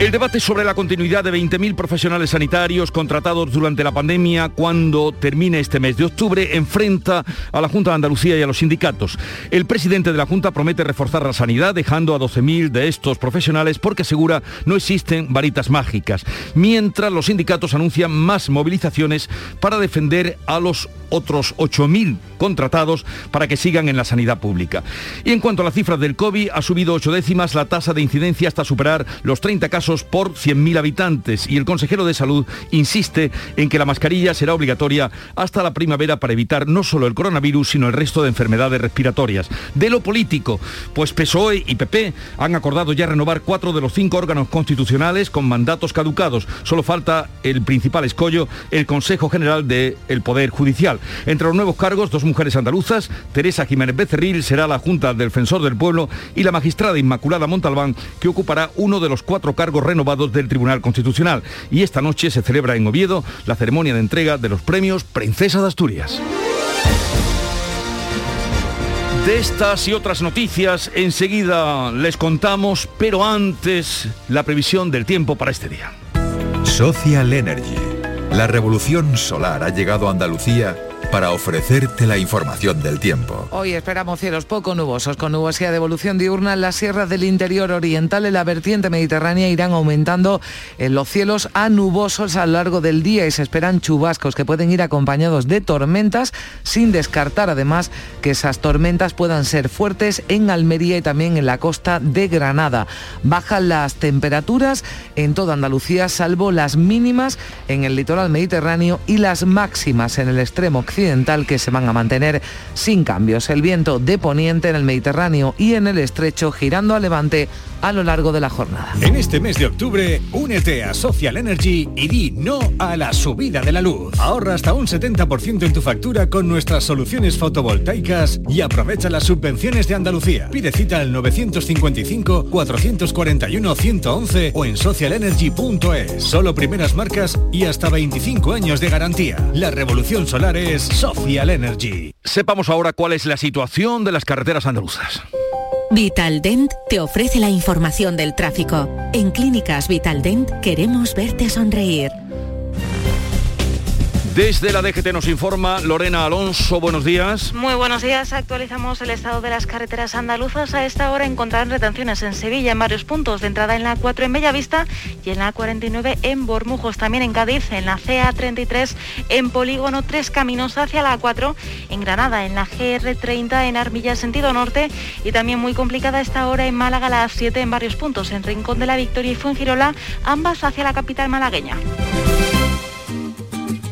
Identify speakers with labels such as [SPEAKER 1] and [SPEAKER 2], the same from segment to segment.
[SPEAKER 1] El debate sobre la continuidad de 20.000 profesionales sanitarios contratados durante la pandemia cuando termine este mes de octubre enfrenta a la Junta de Andalucía y a los sindicatos. El presidente de la Junta promete reforzar la sanidad dejando a 12.000 de estos profesionales porque asegura no existen varitas mágicas, mientras los sindicatos anuncian más movilizaciones para defender a los otros 8.000 contratados para que sigan en la sanidad pública. Y en cuanto a las cifras del COVID, ha subido ocho décimas la tasa de incidencia hasta superar los 30 casos por 100.000 habitantes y el consejero de salud insiste en que la mascarilla será obligatoria hasta la primavera para evitar no solo el coronavirus, sino el resto de enfermedades respiratorias. De lo político, pues PSOE y PP han acordado ya renovar cuatro de los cinco órganos constitucionales con mandatos caducados. Solo falta el principal escollo, el Consejo General del Poder Judicial. Entre los nuevos cargos, dos mujeres andaluzas, Teresa Jiménez Becerril será la Junta Defensor del Pueblo y la magistrada Inmaculada Montalbán, que ocupará uno de los cuatro cargos renovados del Tribunal Constitucional. Y esta noche se celebra en Oviedo la ceremonia de entrega de los premios Princesa de Asturias. De estas y otras noticias enseguida les contamos, pero antes la previsión del tiempo para este día.
[SPEAKER 2] Social Energy. La revolución solar ha llegado a Andalucía para ofrecerte la información del tiempo.
[SPEAKER 3] Hoy esperamos cielos poco nubosos con nubosidad de evolución diurna en las sierras del interior oriental en la vertiente mediterránea irán aumentando en los cielos a nubosos a lo largo del día y se esperan chubascos que pueden ir acompañados de tormentas sin descartar además que esas tormentas puedan ser fuertes en Almería y también en la costa de Granada. Bajan las temperaturas en toda Andalucía salvo las mínimas en el litoral mediterráneo y las máximas en el extremo occidental que se van a mantener sin cambios. El viento de poniente en el Mediterráneo y en el estrecho girando a levante a lo largo de la jornada.
[SPEAKER 4] En este mes de octubre, únete a Social Energy y di no a la subida de la luz. Ahorra hasta un 70% en tu factura con nuestras soluciones fotovoltaicas y aprovecha las subvenciones de Andalucía. Pide cita al 955-441-111 o en socialenergy.es. Solo primeras marcas y hasta 25 años de garantía. La revolución solar es Social Energy.
[SPEAKER 1] Sepamos ahora cuál es la situación de las carreteras andaluzas.
[SPEAKER 5] Vitaldent te ofrece la información del tráfico. En Clínicas Vitaldent queremos verte sonreír.
[SPEAKER 1] Desde la DGT nos informa Lorena Alonso, buenos días.
[SPEAKER 6] Muy buenos días, actualizamos el estado de las carreteras andaluzas. A esta hora encontrarán retenciones en Sevilla en varios puntos, de entrada en la 4 en Bellavista y en la 49 en Bormujos, también en Cádiz, en la CA33 en Polígono 3 Caminos hacia la 4, en Granada, en la GR30 en Armilla sentido norte y también muy complicada esta hora en Málaga la 7 en varios puntos, en Rincón de la Victoria y Fuengirola, ambas hacia la capital malagueña.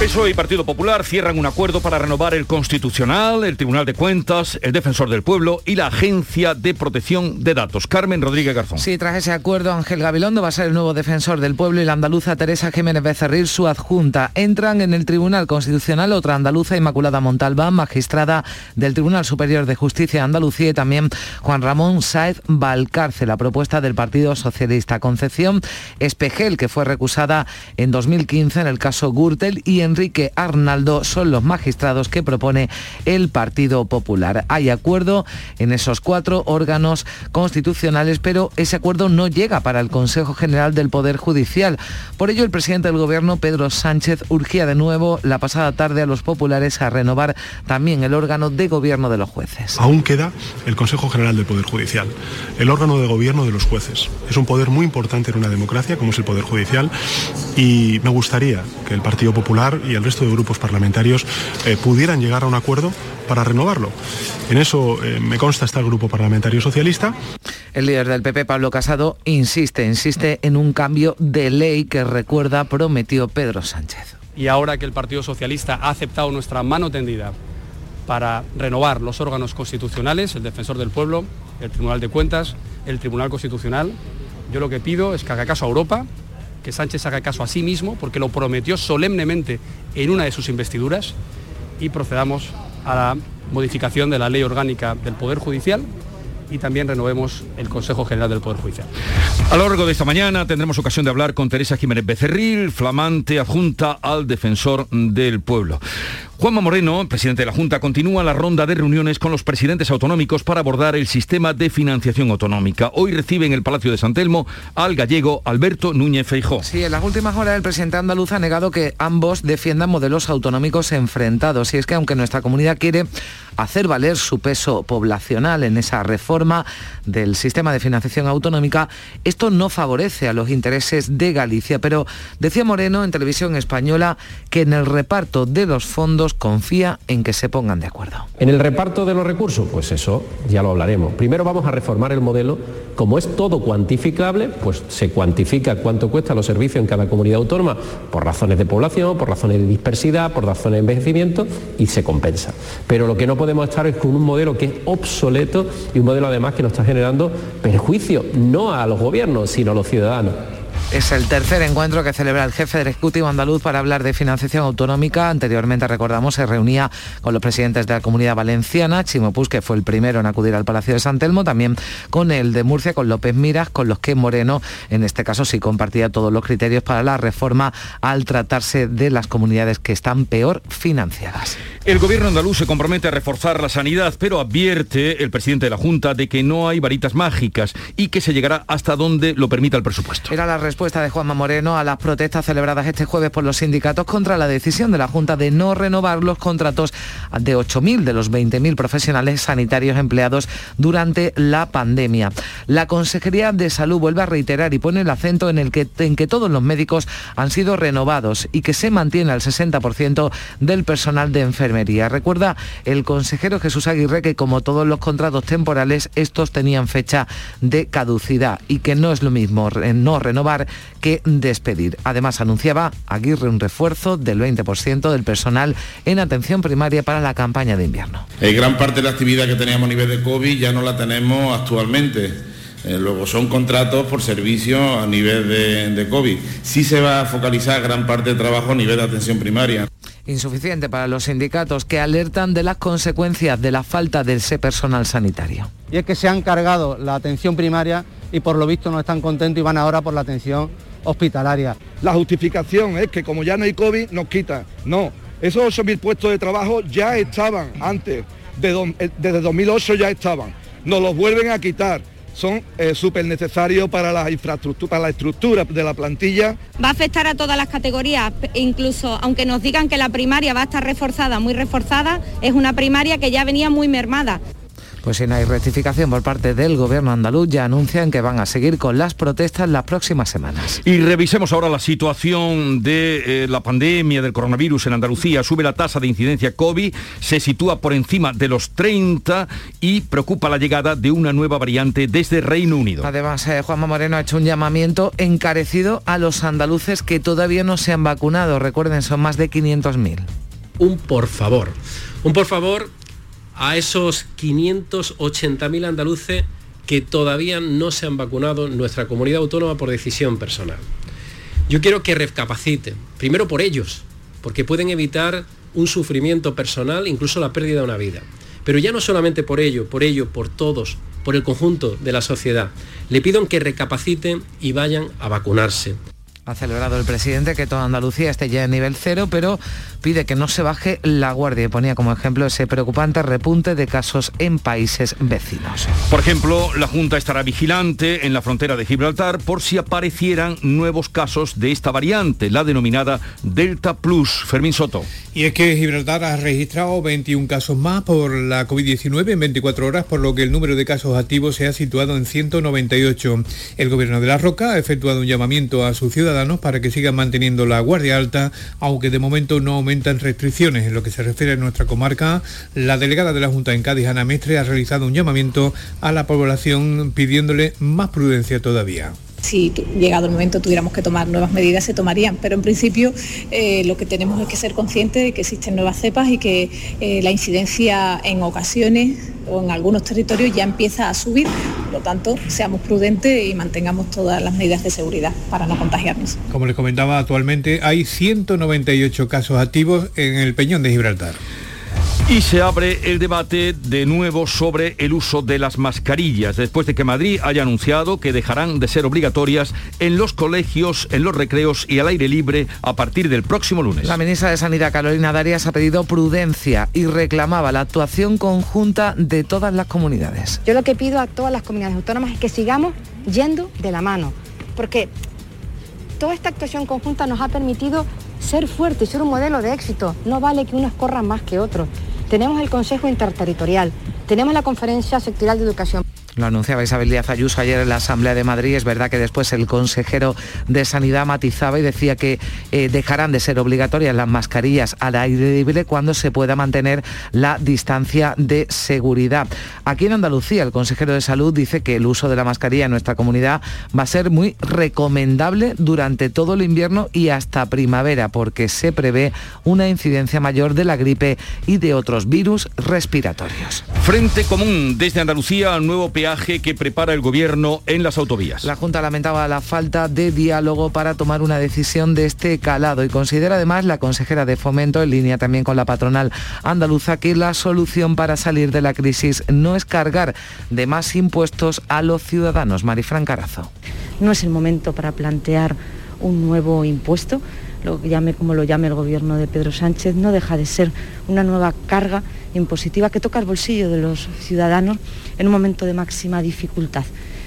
[SPEAKER 1] PSOE y Partido Popular cierran un acuerdo para renovar el Constitucional, el Tribunal de Cuentas, el Defensor del Pueblo y la Agencia de Protección de Datos. Carmen Rodríguez Garzón.
[SPEAKER 3] Sí, tras ese acuerdo, Ángel Gabilondo va a ser el nuevo Defensor del Pueblo y la andaluza Teresa Jiménez Becerril, su adjunta. Entran en el Tribunal Constitucional otra andaluza, Inmaculada Montalbán, magistrada del Tribunal Superior de Justicia de Andalucía y también Juan Ramón Sáez Valcárcel, la propuesta del Partido Socialista. Concepción Espejel, que fue recusada en 2015 en el caso Gürtel y en Enrique Arnaldo son los magistrados que propone el Partido Popular. Hay acuerdo en esos cuatro órganos constitucionales, pero ese acuerdo no llega para el Consejo General del Poder Judicial. Por ello, el presidente del Gobierno, Pedro Sánchez, urgía de nuevo la pasada tarde a los populares a renovar también el órgano de gobierno de los jueces.
[SPEAKER 7] Aún queda el Consejo General del Poder Judicial, el órgano de gobierno de los jueces. Es un poder muy importante en una democracia como es el Poder Judicial y me gustaría que el Partido Popular y el resto de grupos parlamentarios eh, pudieran llegar a un acuerdo para renovarlo. En eso eh, me consta está el Grupo Parlamentario Socialista.
[SPEAKER 3] El líder del PP, Pablo Casado, insiste, insiste en un cambio de ley que recuerda prometió Pedro Sánchez.
[SPEAKER 8] Y ahora que el Partido Socialista ha aceptado nuestra mano tendida para renovar los órganos constitucionales, el Defensor del Pueblo, el Tribunal de Cuentas, el Tribunal Constitucional, yo lo que pido es que haga caso a Europa, que Sánchez haga caso a sí mismo, porque lo prometió solemnemente en una de sus investiduras, y procedamos a la modificación de la ley orgánica del Poder Judicial y también renovemos el Consejo General del Poder Judicial.
[SPEAKER 1] A lo largo de esta mañana tendremos ocasión de hablar con Teresa Jiménez Becerril, flamante adjunta al defensor del pueblo. Juanma Moreno, presidente de la Junta, continúa la ronda de reuniones con los presidentes autonómicos para abordar el sistema de financiación autonómica. Hoy recibe en el Palacio de San Telmo al gallego Alberto Núñez Feijó.
[SPEAKER 3] Sí, en las últimas horas el presidente andaluz ha negado que ambos defiendan modelos autonómicos enfrentados. Y es que aunque nuestra comunidad quiere hacer valer su peso poblacional en esa reforma del sistema de financiación autonómica, esto no favorece a los intereses de Galicia. Pero decía Moreno en televisión española que en el reparto de los fondos confía en que se pongan de acuerdo.
[SPEAKER 9] En el reparto de los recursos, pues eso ya lo hablaremos. Primero vamos a reformar el modelo. Como es todo cuantificable, pues se cuantifica cuánto cuesta los servicios en cada comunidad autónoma por razones de población, por razones de dispersidad, por razones de envejecimiento y se compensa. Pero lo que no podemos estar es con un modelo que es obsoleto y un modelo además que nos está generando perjuicio no a los gobiernos, sino a los ciudadanos.
[SPEAKER 3] Es el tercer encuentro que celebra el jefe del Ejecutivo andaluz para hablar de financiación autonómica. Anteriormente, recordamos, se reunía con los presidentes de la Comunidad Valenciana, Chimo Puig, que fue el primero en acudir al Palacio de San Telmo, también con el de Murcia, con López Miras, con los que Moreno, en este caso, sí compartía todos los criterios para la reforma al tratarse de las comunidades que están peor financiadas.
[SPEAKER 1] El gobierno andaluz se compromete a reforzar la sanidad, pero advierte el presidente de la Junta de que no hay varitas mágicas y que se llegará hasta donde lo permita el presupuesto.
[SPEAKER 3] Era la respuesta de Juanma Moreno a las protestas celebradas este jueves por los sindicatos contra la decisión de la Junta de no renovar los contratos de 8.000 de los 20.000 profesionales sanitarios empleados durante la pandemia. La Consejería de Salud vuelve a reiterar y pone el acento en, el que, en que todos los médicos han sido renovados y que se mantiene al 60% del personal de enfermería. Recuerda el consejero Jesús Aguirre que como todos los contratos temporales, estos tenían fecha de caducidad y que no es lo mismo no renovar que despedir. Además, anunciaba Aguirre un refuerzo del 20% del personal en atención primaria para la campaña de invierno.
[SPEAKER 10] Hay gran parte de la actividad que teníamos a nivel de COVID ya no la tenemos actualmente. Eh, luego son contratos por servicio a nivel de, de COVID. Sí se va a focalizar gran parte del trabajo a nivel de atención primaria
[SPEAKER 3] insuficiente para los sindicatos que alertan de las consecuencias de la falta de ese personal sanitario.
[SPEAKER 11] Y es que se han cargado la atención primaria y por lo visto no están contentos y van ahora por la atención hospitalaria.
[SPEAKER 12] La justificación es que como ya no hay COVID nos quitan. No, esos 8.000 puestos de trabajo ya estaban antes, desde 2008 ya estaban. Nos los vuelven a quitar son eh, súper necesarios para la infraestructura, para la estructura de la plantilla.
[SPEAKER 13] Va a afectar a todas las categorías, incluso aunque nos digan que la primaria va a estar reforzada, muy reforzada, es una primaria que ya venía muy mermada.
[SPEAKER 3] Pues si no hay rectificación por parte del gobierno andaluz, ya anuncian que van a seguir con las protestas las próximas semanas.
[SPEAKER 1] Y revisemos ahora la situación de eh, la pandemia del coronavirus en Andalucía. Sube la tasa de incidencia COVID, se sitúa por encima de los 30 y preocupa la llegada de una nueva variante desde Reino Unido.
[SPEAKER 3] Además, eh, Juanma Moreno ha hecho un llamamiento encarecido a los andaluces que todavía no se han vacunado. Recuerden, son más de 500.000.
[SPEAKER 9] Un por favor. Un por favor a esos 580.000 andaluces que todavía no se han vacunado en nuestra comunidad autónoma por decisión personal. Yo quiero que recapaciten, primero por ellos, porque pueden evitar un sufrimiento personal, incluso la pérdida de una vida. Pero ya no solamente por ello, por ello, por todos, por el conjunto de la sociedad. Le pido que recapaciten y vayan a vacunarse.
[SPEAKER 3] Ha celebrado el presidente que toda Andalucía esté ya en nivel cero, pero pide que no se baje la guardia y ponía como ejemplo ese preocupante repunte de casos en países vecinos.
[SPEAKER 1] Por ejemplo, la Junta estará vigilante en la frontera de Gibraltar por si aparecieran nuevos casos de esta variante, la denominada Delta Plus. Fermín Soto.
[SPEAKER 14] Y es que Gibraltar ha registrado 21 casos más por la COVID-19 en 24 horas, por lo que el número de casos activos se ha situado en 198. El gobierno de La Roca ha efectuado un llamamiento a su ciudad ciudadanos para que sigan manteniendo la guardia alta, aunque de momento no restricciones. En lo que se refiere a nuestra comarca, la delegada de la Junta en Cádiz, Ana Mestre, ha realizado un llamamiento a la población pidiéndole más prudencia todavía
[SPEAKER 15] si llegado el momento tuviéramos que tomar nuevas medidas, se tomarían. Pero en principio eh, lo que tenemos es que ser conscientes de que existen nuevas cepas y que eh, la incidencia en ocasiones o en algunos territorios ya empieza a subir. Por lo tanto, seamos prudentes y mantengamos todas las medidas de seguridad para no contagiarnos.
[SPEAKER 14] Como les comentaba, actualmente hay 198 casos activos en el Peñón de Gibraltar.
[SPEAKER 1] Y se abre el debate de nuevo sobre el uso de las mascarillas, después de que Madrid haya anunciado que dejarán de ser obligatorias en los colegios, en los recreos y al aire libre a partir del próximo lunes.
[SPEAKER 3] La ministra de Sanidad, Carolina Darias, ha pedido prudencia y reclamaba la actuación conjunta de todas las comunidades.
[SPEAKER 16] Yo lo que pido a todas las comunidades autónomas es que sigamos yendo de la mano, porque toda esta actuación conjunta nos ha permitido ser fuertes, ser un modelo de éxito. No vale que unos corran más que otros tenemos el Consejo Interterritorial, tenemos la Conferencia Sectorial de Educación.
[SPEAKER 3] Lo anunciaba Isabel Díaz Ayuso ayer en la Asamblea de Madrid. Es verdad que después el consejero de Sanidad matizaba y decía que eh, dejarán de ser obligatorias las mascarillas al aire libre cuando se pueda mantener la distancia de seguridad. Aquí en Andalucía, el consejero de Salud dice que el uso de la mascarilla en nuestra comunidad va a ser muy recomendable durante todo el invierno y hasta primavera, porque se prevé una incidencia mayor de la gripe y de otros virus respiratorios.
[SPEAKER 1] Frente común desde Andalucía, nuevo que prepara el gobierno en las autovías.
[SPEAKER 3] La Junta lamentaba la falta de diálogo para tomar una decisión de este calado y considera además la consejera de Fomento, en línea también con la patronal andaluza, que la solución para salir de la crisis no es cargar de más impuestos a los ciudadanos. Marifran Carazo.
[SPEAKER 17] No es el momento para plantear un nuevo impuesto lo que llame como lo llame el gobierno de Pedro Sánchez, no deja de ser una nueva carga impositiva que toca el bolsillo de los ciudadanos en un momento de máxima dificultad.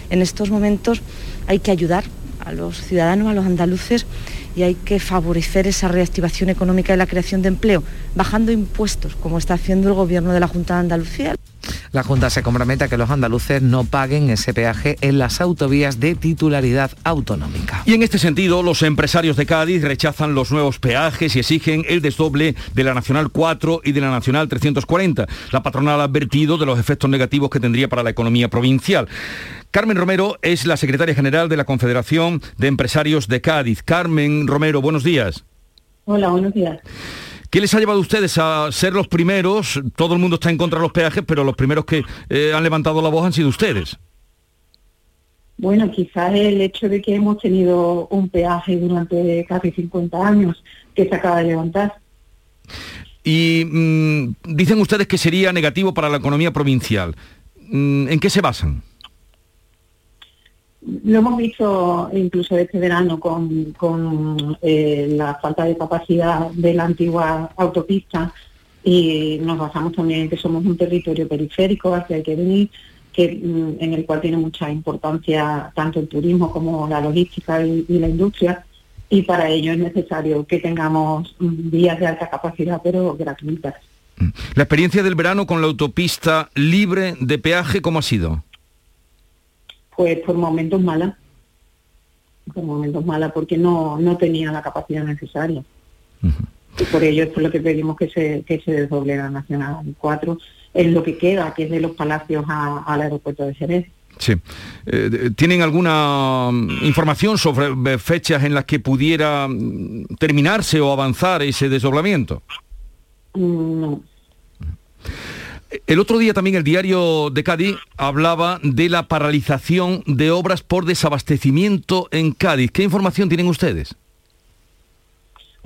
[SPEAKER 17] En estos momentos hay que ayudar a los ciudadanos, a los andaluces, y hay que favorecer esa reactivación económica y la creación de empleo, bajando impuestos, como está haciendo el Gobierno de la Junta de Andalucía.
[SPEAKER 3] La Junta se compromete a que los andaluces no paguen ese peaje en las autovías de titularidad autonómica.
[SPEAKER 1] Y en este sentido, los empresarios de Cádiz rechazan los nuevos peajes y exigen el desdoble de la Nacional 4 y de la Nacional 340. La patronal ha advertido de los efectos negativos que tendría para la economía provincial. Carmen Romero es la secretaria general de la Confederación de Empresarios de Cádiz. Carmen Romero, buenos días.
[SPEAKER 18] Hola, buenos días.
[SPEAKER 1] ¿Qué les ha llevado a ustedes a ser los primeros? Todo el mundo está en contra de los peajes, pero los primeros que eh, han levantado la voz han sido ustedes.
[SPEAKER 18] Bueno, quizás el hecho de que hemos tenido un peaje durante casi 50 años que se acaba de levantar.
[SPEAKER 1] Y mm, dicen ustedes que sería negativo para la economía provincial. Mm, ¿En qué se basan?
[SPEAKER 18] Lo hemos visto incluso este verano con, eh, la falta de capacidad de la antigua autopista y nos basamos también en que somos un territorio periférico hacia el que venir, que, mm, en el cual tiene mucha importancia tanto el turismo como la logística y, la industria y para ello es necesario que tengamos mm, vías de alta capacidad pero gratuitas.
[SPEAKER 1] La experiencia del verano con la autopista libre de peaje, ¿cómo ha sido?
[SPEAKER 18] Pues por momentos mala, por momentos mala porque no, no tenía la capacidad necesaria. Y por ello es por lo que pedimos que se, que se desdoble la Nacional 4 en lo que queda, que es de los palacios al aeropuerto de Jerez.
[SPEAKER 1] Sí. Eh, ¿Tienen alguna mm, información sobre eh, fechas en las que pudiera mm, terminarse o avanzar ese desdoblamiento?
[SPEAKER 18] Mm, no.
[SPEAKER 1] El otro día también el diario de Cádiz hablaba de la paralización de obras por desabastecimiento en Cádiz. ¿Qué información tienen ustedes?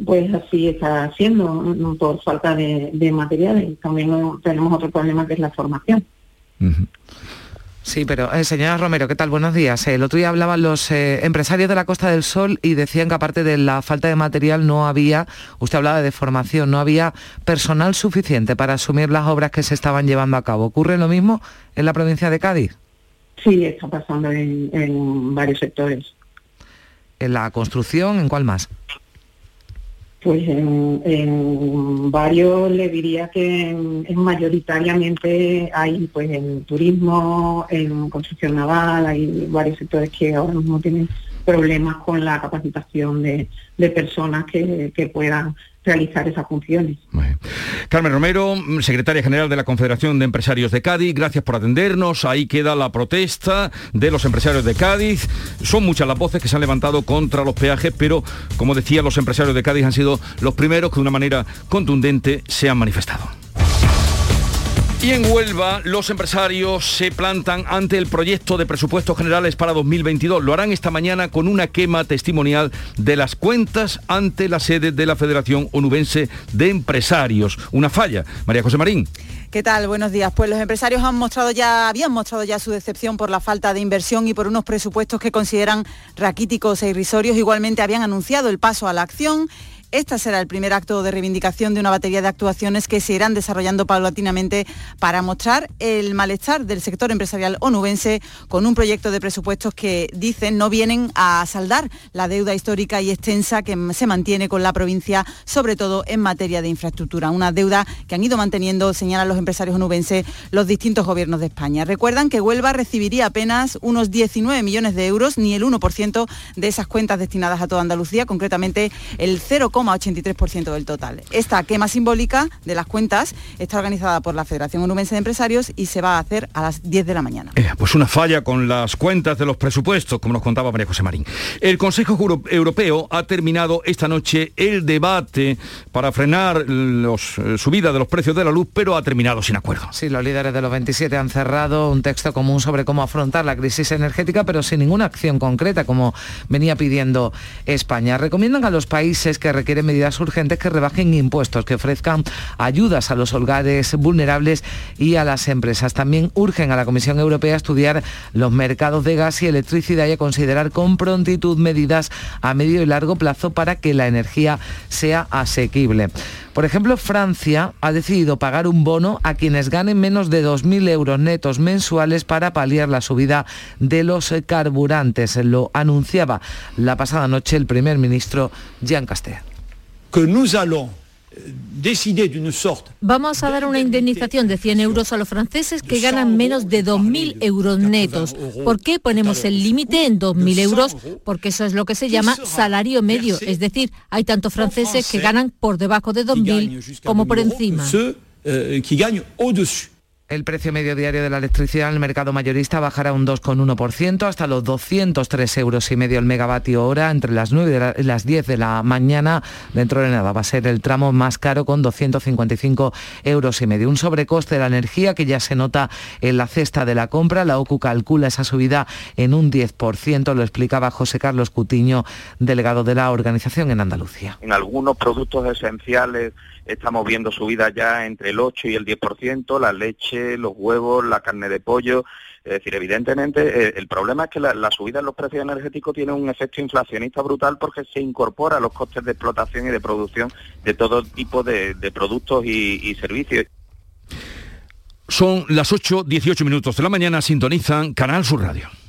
[SPEAKER 18] Pues así está haciendo, por falta de, materiales. También tenemos otro problema que es la formación.
[SPEAKER 3] Sí, pero eh, señora Romero, ¿qué tal? Buenos días. El otro día hablaban los eh, empresarios de la Costa del Sol y decían que aparte de la falta de material no había, usted hablaba de formación, no había personal suficiente para asumir las obras que se estaban llevando a cabo. ¿Ocurre lo mismo en la provincia de Cádiz?
[SPEAKER 18] Sí, está pasando en varios sectores.
[SPEAKER 3] ¿En la construcción? ¿En cuál más?
[SPEAKER 18] Pues en, varios le diría que mayoritariamente hay pues en turismo, en construcción naval, hay varios sectores que ahora mismo tienen problemas con la capacitación de, personas que, que puedan realizar esas funciones.
[SPEAKER 1] Carmen Romero, secretaria general de la Confederación de Empresarios de Cádiz, gracias por atendernos. Ahí queda la protesta de los empresarios de Cádiz. Son muchas las voces que se han levantado contra los peajes, pero como decía, los empresarios de Cádiz han sido los primeros que de una manera contundente se han manifestado. Y en Huelva, los empresarios se plantan ante el proyecto de presupuestos generales para 2022. Lo harán esta mañana con una quema testimonial de las cuentas ante la sede de la Federación Onubense de Empresarios. Una falla. María José Marín.
[SPEAKER 19] ¿Qué tal? Buenos días. Pues los empresarios han mostrado ya, habían mostrado ya su decepción por la falta de inversión y por unos presupuestos que consideran raquíticos e irrisorios. Igualmente habían anunciado el paso a la acción este será el primer acto de reivindicación de una batería de actuaciones que se irán desarrollando paulatinamente para mostrar el malestar del sector empresarial onubense con un proyecto de presupuestos que dicen no vienen a saldar la deuda histórica y extensa que se mantiene con la provincia, sobre todo en materia de infraestructura. Una deuda que han ido manteniendo, señalan los empresarios onubenses, los distintos gobiernos de España. Recuerdan que Huelva recibiría apenas unos 19 millones de euros, ni el 1% de esas cuentas destinadas a toda Andalucía, concretamente el 0, 83% del total. Esta quema simbólica de las cuentas está organizada por la Federación Onubense de Empresarios y se va a hacer a las 10 de la mañana.
[SPEAKER 1] Eh, pues una falla con las cuentas de los presupuestos, como nos contaba María José Marín. El Consejo Europeo ha terminado esta noche el debate para frenar los, eh, subida de los precios de la luz, pero ha terminado sin acuerdo.
[SPEAKER 3] Sí, los líderes de los 27 han cerrado un texto común sobre cómo afrontar la crisis energética, pero sin ninguna acción concreta, como venía pidiendo España. Recomiendan a los países que requieren medidas urgentes que rebajen impuestos, que ofrezcan ayudas a los hogares vulnerables y a las empresas. También urgen a la Comisión Europea a estudiar los mercados de gas y electricidad y a considerar con prontitud medidas a medio y largo plazo para que la energía sea asequible. Por ejemplo, Francia ha decidido pagar un bono a quienes ganen menos de 2.000 euros netos mensuales para paliar la subida de los carburantes. Lo anunciaba la pasada noche el primer ministro Jean Castex.
[SPEAKER 20] Euh,
[SPEAKER 21] Vamos a dar una indemnización de 100 euros a los franceses que ganan menos de 2.000 euros netos. ¿Por qué ponemos el límite en 2.000 euros? Porque eso es lo que se llama salario medio. Es decir, hay tantos franceses que ganan por debajo de 2.000 como por encima.
[SPEAKER 3] El precio medio diario de la electricidad en el mercado mayorista bajará un 2,1% hasta los 203 euros y medio el megavatio hora entre las 9 y las 10 de la mañana. Dentro de nada va a ser el tramo más caro con 255 euros y medio. Un sobrecoste de la energía que ya se nota en la cesta de la compra. La OCU calcula esa subida en un 10%, lo explicaba José Carlos Cutiño, delegado de la organización en Andalucía.
[SPEAKER 22] En algunos productos esenciales estamos viendo subidas ya entre el 8 y el 10%, la leche, los huevos, la carne de pollo. Es decir, evidentemente eh, el problema es que la, subida en los precios energéticos tiene un efecto inflacionista brutal porque se incorpora a los costes de explotación y de producción de todo tipo de, productos y, y servicios.
[SPEAKER 1] Son las 8, 18 minutos de la mañana, sintonizan Canal Sur Radio.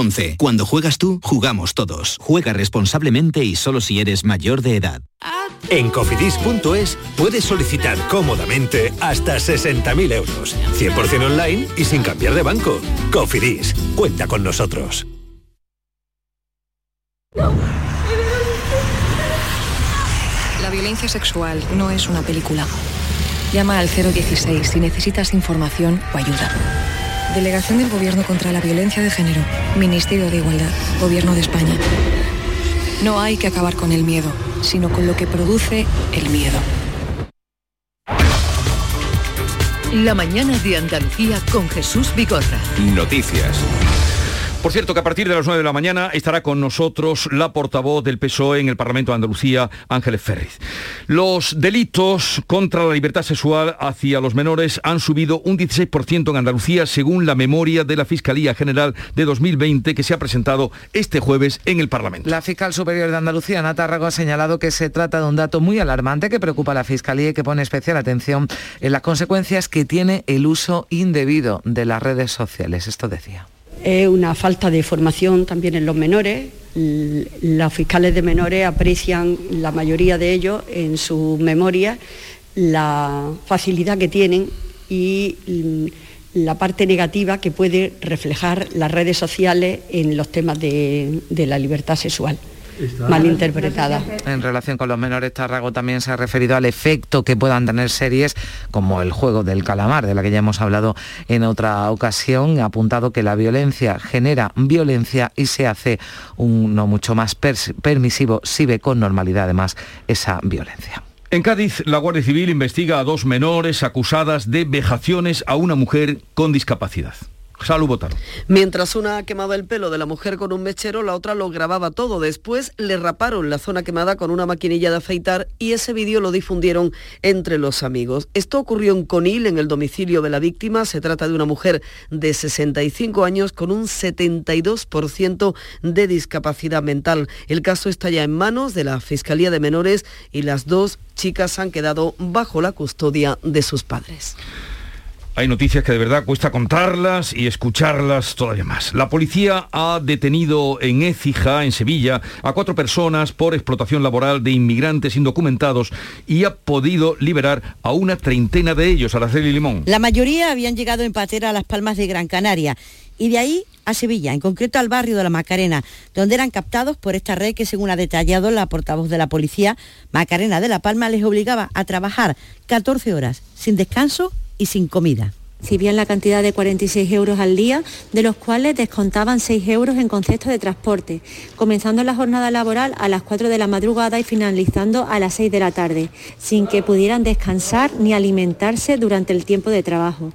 [SPEAKER 23] 11. Cuando juegas tú, jugamos todos. Juega responsablemente y solo si eres mayor de edad.
[SPEAKER 24] En cofidis.es puedes solicitar cómodamente hasta 60.000 euros. 100% online y sin cambiar de banco. Cofidis, cuenta con nosotros.
[SPEAKER 25] La violencia sexual no es una película. Llama al 016 si necesitas información o ayuda. Delegación del Gobierno contra la Violencia de Género. Ministerio de Igualdad. Gobierno de España. No hay que acabar con el miedo, sino con lo que produce el miedo.
[SPEAKER 26] La mañana de Andalucía con Jesús Vigorra.
[SPEAKER 2] Noticias.
[SPEAKER 1] Por cierto, que a partir de las 9 de la mañana estará con nosotros la portavoz del PSOE en el Parlamento de Andalucía, Ángeles Ferriz. Los delitos contra la libertad sexual hacia los menores han subido un 16% en Andalucía, según la memoria de la Fiscalía General de 2020 que se ha presentado este jueves en el Parlamento.
[SPEAKER 3] La fiscal superior de Andalucía, Ana Tárrago, ha señalado que se trata de un dato muy alarmante que preocupa a la Fiscalía y que pone especial atención en las consecuencias que tiene el uso indebido de las redes sociales. Esto decía
[SPEAKER 27] es una falta de formación también en los menores. Los fiscales de menores aprecian, la mayoría de ellos, en su memoria, la facilidad que tienen y la parte negativa que puede reflejar las redes sociales en los temas de la libertad sexual malinterpretada.
[SPEAKER 3] En relación con los menores, Tarrago también se ha referido al efecto que puedan tener series como el juego del calamar, de la que ya hemos hablado en otra ocasión. Ha apuntado que la violencia genera violencia y se hace uno mucho más permisivo si ve con normalidad además esa violencia.
[SPEAKER 1] En Cádiz, la Guardia Civil investiga a dos menores acusadas de vejaciones a una mujer con discapacidad. Salud
[SPEAKER 28] Mientras una quemaba el pelo de la mujer con un mechero, la otra lo grababa todo. Después le raparon la zona quemada con una maquinilla de afeitar y ese vídeo lo difundieron entre los amigos. Esto ocurrió en Conil, en el domicilio de la víctima. Se trata de una mujer de 65 años con un 72% de discapacidad mental. El caso está ya en manos de la Fiscalía de Menores y las dos chicas han quedado bajo la custodia de sus padres.
[SPEAKER 1] Hay noticias que de verdad cuesta contarlas y escucharlas todavía más. La policía ha detenido en Écija, en Sevilla, a cuatro personas por explotación laboral de inmigrantes indocumentados y ha podido liberar a una treintena de ellos, Araceli Limón.
[SPEAKER 29] La mayoría habían llegado en patera a Las Palmas de Gran Canaria y de ahí a Sevilla, en concreto al barrio de la Macarena, donde eran captados por esta red que, según ha detallado la portavoz de la policía, Macarena de la Palma, les obligaba a trabajar 14 horas sin descanso y sin comida.
[SPEAKER 30] Si bien la cantidad de 46 euros al día, de los cuales descontaban 6 euros en concepto de transporte, comenzando la jornada laboral a las 4 de la madrugada y finalizando a las 6 de la tarde, sin que pudieran descansar ni alimentarse durante el tiempo de trabajo.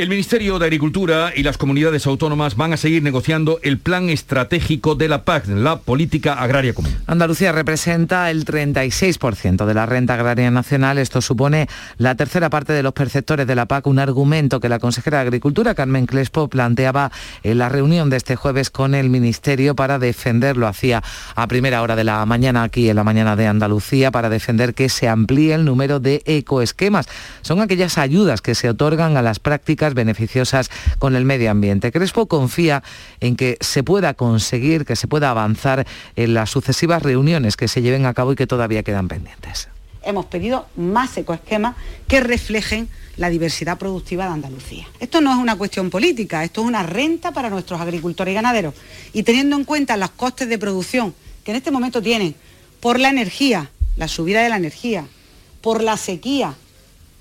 [SPEAKER 1] El Ministerio de Agricultura y las comunidades autónomas van a seguir negociando el plan estratégico de la PAC, la Política Agraria Común.
[SPEAKER 3] Andalucía representa el 36% de la renta agraria nacional. Esto supone la tercera parte de los perceptores de la PAC, un argumento que la consejera de Agricultura, Carmen Crespo, planteaba en la reunión de este jueves con el Ministerio para defenderlo. Hacía a primera hora de la mañana aquí en la mañana de Andalucía para defender que se amplíe el número de ecoesquemas. Son aquellas ayudas que se otorgan a las prácticas beneficiosas con el medio ambiente. Crespo confía en que se pueda conseguir, que se pueda avanzar en las sucesivas reuniones que se lleven a cabo y que todavía quedan pendientes.
[SPEAKER 31] Hemos pedido más ecoesquemas que reflejen la diversidad productiva de Andalucía. Esto no es una cuestión política, esto es una renta para nuestros agricultores y ganaderos. Y teniendo en cuenta los costes de producción que en este momento tienen por la energía, la subida de la energía, por la sequía,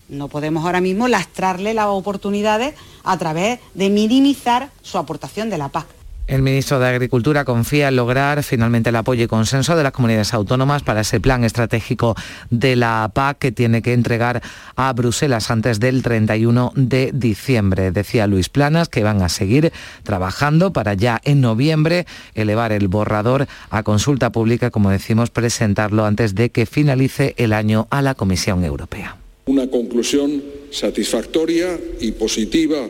[SPEAKER 31] no podemos ahora mismo lastrarle las oportunidades a través de minimizar su aportación de la PAC.
[SPEAKER 3] El ministro de Agricultura confía en lograr finalmente el apoyo y consenso de las comunidades autónomas para ese plan estratégico de la PAC que tiene que entregar a Bruselas antes del 31 de diciembre. Decía Luis Planas que van a seguir trabajando para ya en noviembre elevar el borrador a consulta pública, como decimos, presentarlo antes de que finalice el año a la Comisión Europea
[SPEAKER 32] una conclusión satisfactoria y positiva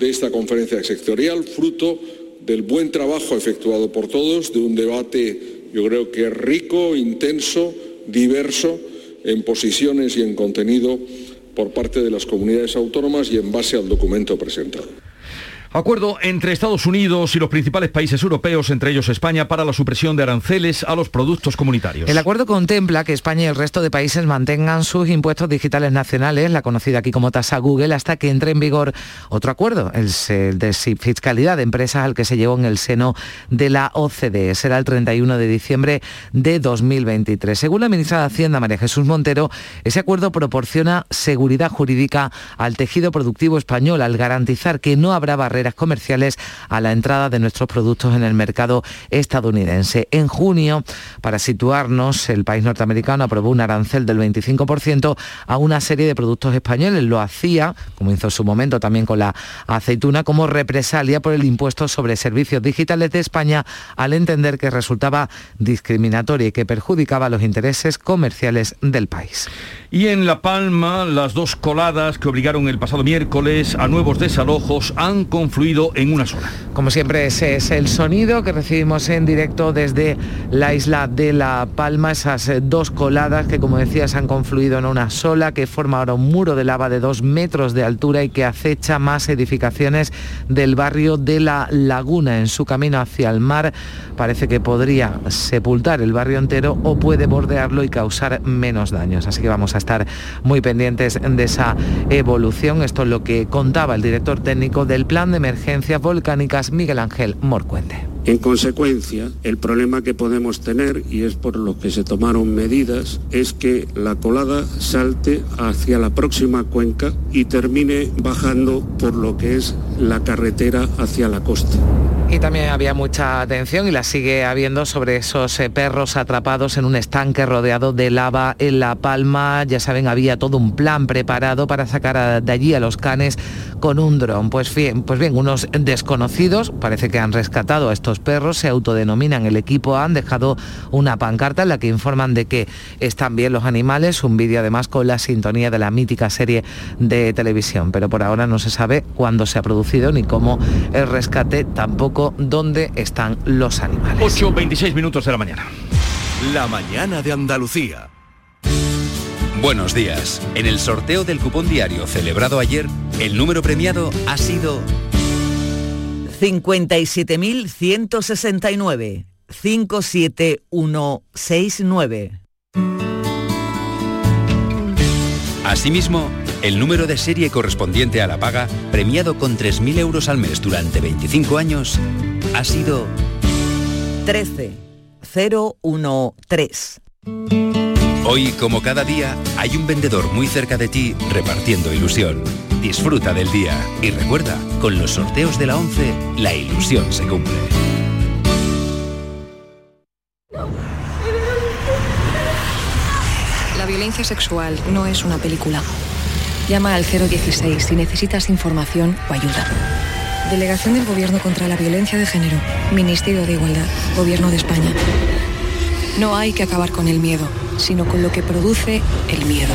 [SPEAKER 32] de esta conferencia sectorial, fruto del buen trabajo efectuado por todos, de un debate yo creo que rico, intenso, diverso en posiciones y en contenido por parte de las comunidades autónomas y en base al documento presentado.
[SPEAKER 1] Acuerdo entre Estados Unidos y los principales países europeos, entre ellos España, para la supresión de aranceles a los productos comunitarios.
[SPEAKER 3] El acuerdo contempla que España y el resto de países mantengan sus impuestos digitales nacionales, la conocida aquí como tasa Google, hasta que entre en vigor otro acuerdo, el de fiscalidad de empresas al que se llevó en el seno de la OCDE. Será el 31 de diciembre de 2023. Según la ministra de Hacienda, María Jesús Montero, ese acuerdo proporciona seguridad jurídica al tejido productivo español al garantizar que no habrá barreras comerciales a la entrada de nuestros productos en el mercado estadounidense. En junio, para situarnos, el país norteamericano aprobó un arancel del 25% a una serie de productos españoles. Lo hacía, como hizo en su momento también con la aceituna, como represalia por el impuesto sobre servicios digitales de España al entender que resultaba discriminatorio y que perjudicaba los intereses comerciales del país.
[SPEAKER 1] Y en La Palma, las dos coladas que obligaron el pasado miércoles a nuevos desalojos han confluido en una sola.
[SPEAKER 3] Como siempre, ese es el sonido que recibimos en directo desde la isla de La Palma, esas dos coladas que, como decías, han confluido en una sola, que forma ahora un muro de lava de dos metros de altura y que acecha más edificaciones del barrio de La Laguna. En su camino hacia el mar parece que podría sepultar el barrio entero o puede bordearlo y causar menos daños. Así que vamos a estar muy pendientes de esa evolución. Esto es lo que contaba el director técnico del Plan de Emergencias Volcánicas, Miguel Ángel Morcuente.
[SPEAKER 33] En consecuencia, el problema que podemos tener, y es por lo que se tomaron medidas, es que la colada salte hacia la próxima cuenca y termine bajando por lo que es la carretera hacia la costa.
[SPEAKER 3] Y también había mucha atención y la sigue habiendo sobre esos eh, perros atrapados en un estanque rodeado de lava en La Palma. Ya saben, había todo un plan preparado para sacar de allí a los canes con un dron. Pues bien, pues bien, unos desconocidos, parece que han rescatado a estos perros, se autodenominan el equipo han dejado una pancarta en la que informan de que están bien los animales, un vídeo además con la sintonía de la mítica serie de televisión. Pero por ahora no se sabe cuándo se ha producido ni cómo el rescate, tampoco dónde están los animales.
[SPEAKER 1] 8.26 minutos de la mañana.
[SPEAKER 34] La mañana de Andalucía. Buenos días. En el sorteo del cupón diario celebrado ayer, el número premiado ha sido
[SPEAKER 35] 57.169. 57169.
[SPEAKER 34] Asimismo, el número de serie correspondiente a la paga, premiado con 3.000 euros al mes durante 25 años, ha sido
[SPEAKER 35] 13013.
[SPEAKER 34] Hoy, como cada día, hay un vendedor muy cerca de ti repartiendo ilusión. Disfruta del día y recuerda, con los sorteos de la 11, la ilusión se cumple.
[SPEAKER 25] La violencia sexual no es una película. Llama al 016 si necesitas información o ayuda. Delegación del Gobierno contra la Violencia de Género. Ministerio de Igualdad. Gobierno de España. No hay que acabar con el miedo, sino con lo que produce el miedo.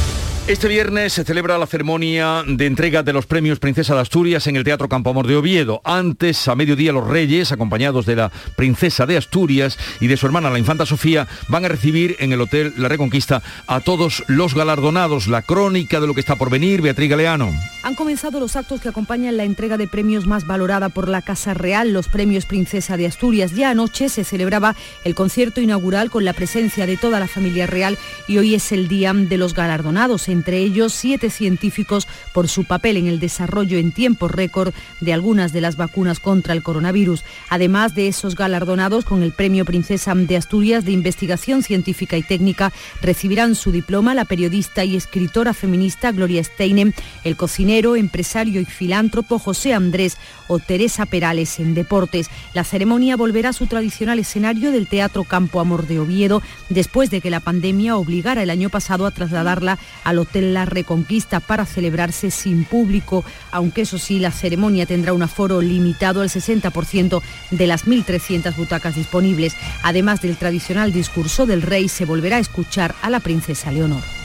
[SPEAKER 1] Este viernes se celebra la ceremonia de entrega de los premios Princesa de Asturias en el Teatro Campo Amor de Oviedo. Antes, a mediodía, los reyes, acompañados de la Princesa de Asturias y de su hermana, la Infanta Sofía, van a recibir en el Hotel La Reconquista a todos los galardonados. La crónica de lo que está por venir, Beatriz Galeano.
[SPEAKER 36] Han comenzado los actos que acompañan la entrega de premios más valorada por la Casa Real, los premios Princesa de Asturias. Ya anoche se celebraba el concierto inaugural con la presencia de toda la familia real y hoy es el día de los galardonados entre ellos siete científicos por su papel en el desarrollo en tiempo récord de algunas de las vacunas contra el coronavirus. Además de esos galardonados con el Premio Princesa de Asturias de Investigación Científica y Técnica, recibirán su diploma la periodista y escritora feminista Gloria Steinem, el cocinero, empresario y filántropo José Andrés o Teresa Perales en deportes. La ceremonia volverá a su tradicional escenario del Teatro Campo Amor de Oviedo después de que la pandemia obligara el año pasado a trasladarla al Hotel La Reconquista para celebrarse sin público, aunque eso sí, la ceremonia tendrá un aforo limitado al 60% de las 1.300 butacas disponibles. Además del tradicional discurso del rey, se volverá a escuchar a la princesa Leonor.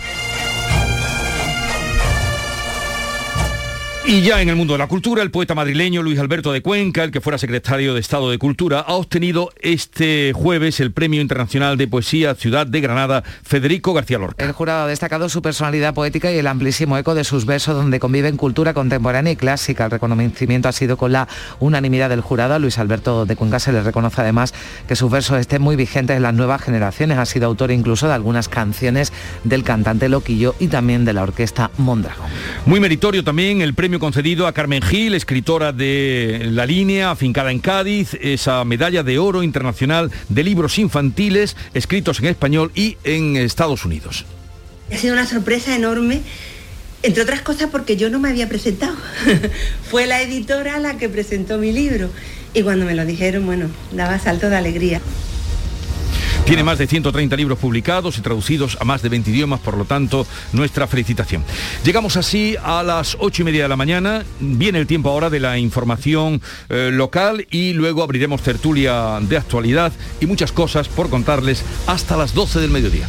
[SPEAKER 1] Y ya en el mundo de la cultura, el poeta madrileño Luis Alberto de Cuenca, el que fuera secretario de Estado de Cultura, ha obtenido este jueves el Premio Internacional de Poesía Ciudad de Granada, Federico García Lorca.
[SPEAKER 3] El jurado ha destacado su personalidad poética y el amplísimo eco de sus versos donde conviven cultura contemporánea y clásica. El reconocimiento ha sido con la unanimidad del jurado. A Luis Alberto de Cuenca se le reconoce además que sus versos estén muy vigentes en las nuevas generaciones. Ha sido autor incluso de algunas canciones del cantante Loquillo y también de la orquesta Mondragón.
[SPEAKER 1] Muy meritorio también el premio concedido a Carmen Gil, escritora de La Línea, afincada en Cádiz, esa medalla de oro internacional de libros infantiles escritos en español y en Estados Unidos.
[SPEAKER 37] Ha sido una sorpresa enorme, entre otras cosas porque yo no me había presentado. Fue la editora la que presentó mi libro y cuando me lo dijeron, bueno, daba salto de alegría.
[SPEAKER 1] Tiene más de 130 libros publicados y traducidos a más de 20 idiomas, por lo tanto, nuestra felicitación. Llegamos así a las 8 y media de la mañana. Viene el tiempo ahora de la información eh, local y luego abriremos tertulia de actualidad y muchas cosas por contarles hasta las 12 del mediodía.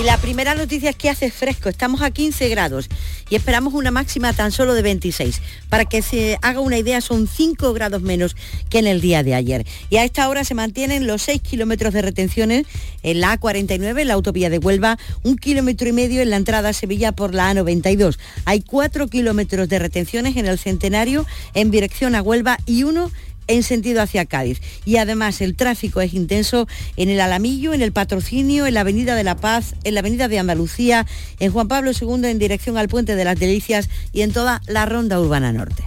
[SPEAKER 29] Y la primera noticia es que hace fresco, estamos a 15 grados y esperamos una máxima tan solo de 26. Para que se haga una idea, son 5 grados menos que en el día de ayer. Y a esta hora se mantienen los 6 kilómetros de retenciones en la A49, en la autovía de Huelva, un kilómetro y medio en la entrada a Sevilla por la A92. Hay 4 kilómetros de retenciones en el Centenario en dirección a Huelva y uno en sentido hacia Cádiz. Y además el tráfico es intenso en el Alamillo, en el Patrocinio, en la Avenida de la Paz, en la Avenida de Andalucía, en Juan Pablo II en dirección al Puente de las Delicias y en toda la Ronda Urbana Norte.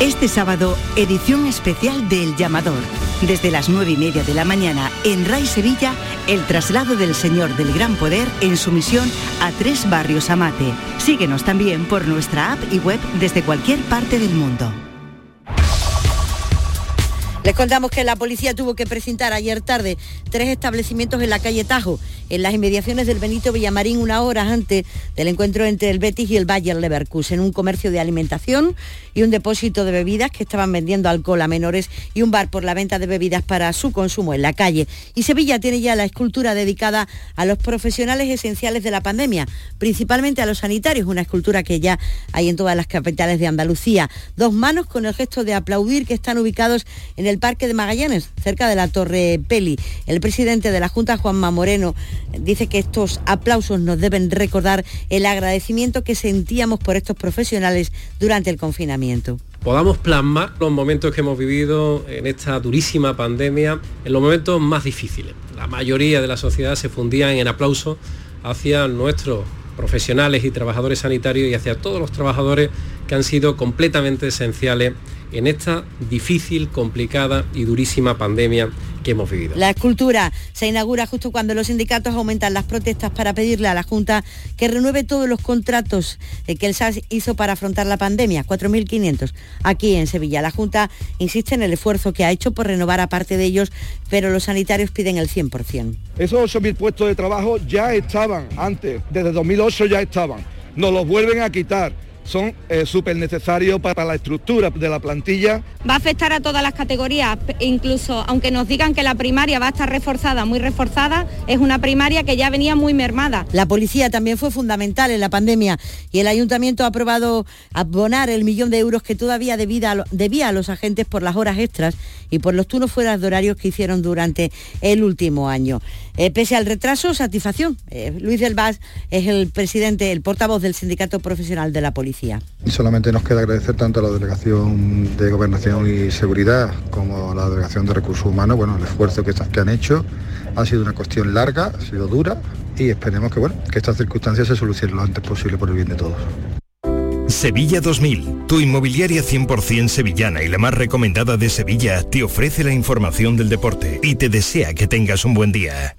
[SPEAKER 38] Este sábado, edición especial del Llamador. Desde las nueve y media de la mañana, en RAI Sevilla, el traslado del Señor del Gran Poder en su misión a tres barrios Amate. Síguenos también por nuestra app y web desde cualquier parte del mundo.
[SPEAKER 29] Les contamos que la policía tuvo que precintar ayer tarde tres establecimientos en la calle Tajo, en las inmediaciones del Benito Villamarín, una hora antes del encuentro entre el Betis y el Bayer Leverkusen, un comercio de alimentación y un depósito de bebidas que estaban vendiendo alcohol a menores y un bar por la venta de bebidas para su consumo en la calle. Y Sevilla tiene ya la escultura dedicada a los profesionales esenciales de la pandemia, principalmente a los sanitarios, una escultura que ya hay en todas las capitales de Andalucía. Dos manos con el gesto de aplaudir que están ubicados en el Parque de Magallanes, cerca de la Torre Peli. El presidente de la Junta, Juanma Moreno, dice que estos aplausos nos deben recordar el agradecimiento que sentíamos por estos profesionales durante el confinamiento
[SPEAKER 9] podamos plasmar los momentos que hemos vivido en esta durísima pandemia, en los momentos más difíciles. La mayoría de la sociedad se fundía en aplausos hacia nuestros profesionales y trabajadores sanitarios y hacia todos los trabajadores que han sido completamente esenciales en esta difícil, complicada y durísima pandemia que hemos vivido.
[SPEAKER 29] La escultura se inaugura justo cuando los sindicatos aumentan las protestas para pedirle a la Junta que renueve todos los contratos eh, que el SAS hizo para afrontar la pandemia, 4.500 aquí en Sevilla. La Junta insiste en el esfuerzo que ha hecho por renovar a parte de ellos, pero los sanitarios piden el 100%.
[SPEAKER 12] Esos 8.000 puestos de trabajo ya estaban antes, desde 2008 ya estaban. Nos los vuelven a quitar son eh, súper necesarios para la estructura de la plantilla.
[SPEAKER 13] Va a afectar a todas las categorías, incluso aunque nos digan que la primaria va a estar reforzada, muy reforzada, es una primaria que ya venía muy mermada.
[SPEAKER 29] La policía también fue fundamental en la pandemia y el ayuntamiento ha aprobado abonar el millón de euros que todavía debía, debía a los agentes por las horas extras y por los turnos fuera de horarios que hicieron durante el último año. Eh, pese al retraso, satisfacción. Eh, Luis del Vaz es el presidente, el portavoz del Sindicato Profesional de la Policía.
[SPEAKER 39] Y solamente nos queda agradecer tanto a la Delegación de Gobernación y Seguridad como a la Delegación de Recursos Humanos, bueno, el esfuerzo que, que han hecho. Ha sido una cuestión larga, ha sido dura y esperemos que, bueno, que estas circunstancias se solucionen lo antes posible por el bien de todos.
[SPEAKER 24] Sevilla 2000, tu inmobiliaria 100% sevillana y la más recomendada de Sevilla, te ofrece la información del deporte y te desea que tengas un buen día.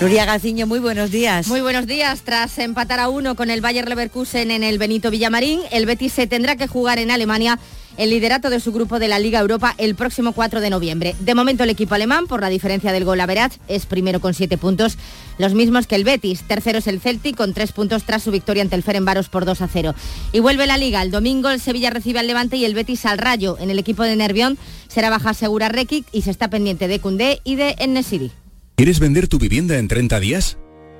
[SPEAKER 29] Nuria Gaciño, muy buenos días.
[SPEAKER 40] Muy buenos días. Tras empatar a uno con el Bayer Leverkusen en el Benito Villamarín, el Betis se tendrá que jugar en Alemania el liderato de su grupo de la Liga Europa el próximo 4 de noviembre. De momento el equipo alemán, por la diferencia del gol a Verat, es primero con 7 puntos, los mismos que el Betis. Tercero es el Celtic con 3 puntos tras su victoria ante el Ferenbaros por 2 a 0. Y vuelve la Liga. El domingo el Sevilla recibe al Levante y el Betis al Rayo. En el equipo de Nervión será baja segura Rekic y se está pendiente de Cundé y de Ennesiri.
[SPEAKER 41] ¿Quieres vender tu vivienda en 30 días?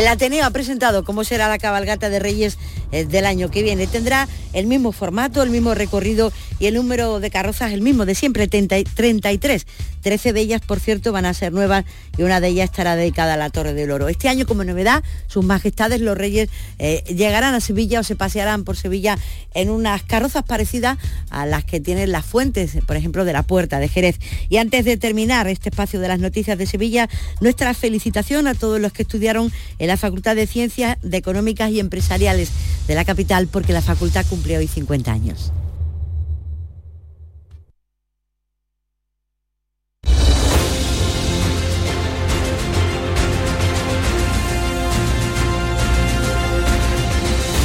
[SPEAKER 29] El Ateneo ha presentado cómo será la cabalgata de Reyes eh, del año que viene. Tendrá el mismo formato, el mismo recorrido y el número de carrozas el mismo de siempre, 33. 13 de ellas, por cierto, van a ser nuevas y una de ellas estará dedicada a la Torre del Oro. Este año, como novedad, sus majestades, los reyes, eh, llegarán a Sevilla o se pasearán por Sevilla en unas carrozas parecidas a las que tienen las fuentes, por ejemplo, de la Puerta de Jerez. Y antes de terminar este espacio de las noticias de Sevilla, nuestra felicitación a todos los que estudiaron en la Facultad de Ciencias de Económicas y Empresariales de la capital, porque la facultad cumple hoy 50 años.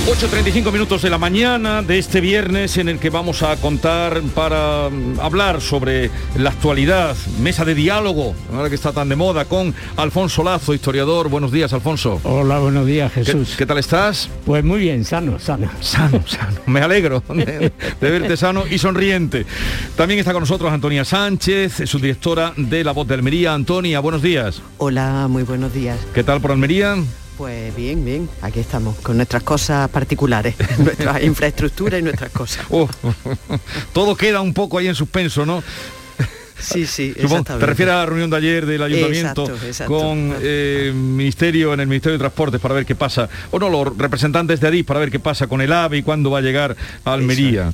[SPEAKER 1] 8.35 minutos de la mañana de este viernes en el que vamos a contar para mm, hablar sobre la actualidad, mesa de diálogo, ahora que está tan de moda, con Alfonso Lazo, historiador. Buenos días, Alfonso.
[SPEAKER 42] Hola, buenos días, Jesús.
[SPEAKER 1] ¿Qué, qué tal estás?
[SPEAKER 42] Pues muy bien, sano, sano.
[SPEAKER 1] Sano, sano. Me alegro de, de verte sano y sonriente. También está con nosotros Antonia Sánchez, subdirectora de La Voz de Almería. Antonia, buenos días.
[SPEAKER 43] Hola, muy buenos días.
[SPEAKER 1] ¿Qué tal por Almería?
[SPEAKER 43] Pues bien, bien, aquí estamos, con nuestras cosas particulares, nuestra infraestructura y nuestras cosas.
[SPEAKER 1] Oh, todo queda un poco ahí en suspenso, ¿no?
[SPEAKER 43] Sí, sí,
[SPEAKER 1] Supongo, te refieres a la reunión de ayer del ayuntamiento
[SPEAKER 43] Exacto, exacto.
[SPEAKER 1] con eh, ministerio en el Ministerio de Transportes para ver qué pasa, o no, los representantes de Adif para ver qué pasa con el AVE y cuándo va a llegar a Almería.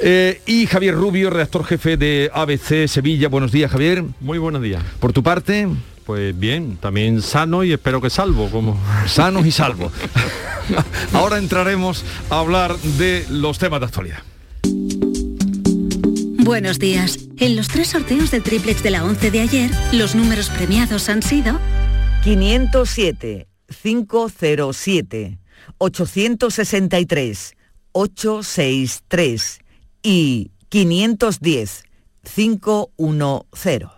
[SPEAKER 1] Eh, y Javier Rubio, redactor jefe de ABC Sevilla. Buenos días, Javier.
[SPEAKER 44] Muy buenos días.
[SPEAKER 1] Por tu parte.
[SPEAKER 44] Pues bien, también sano y espero que salvo, como
[SPEAKER 1] sanos y salvo. Ahora entraremos a hablar de los temas de actualidad.
[SPEAKER 45] Buenos días. En los tres sorteos del triplex de la 11 de ayer, los números premiados han sido
[SPEAKER 35] 507, 507, 863, 863 y 510, 510.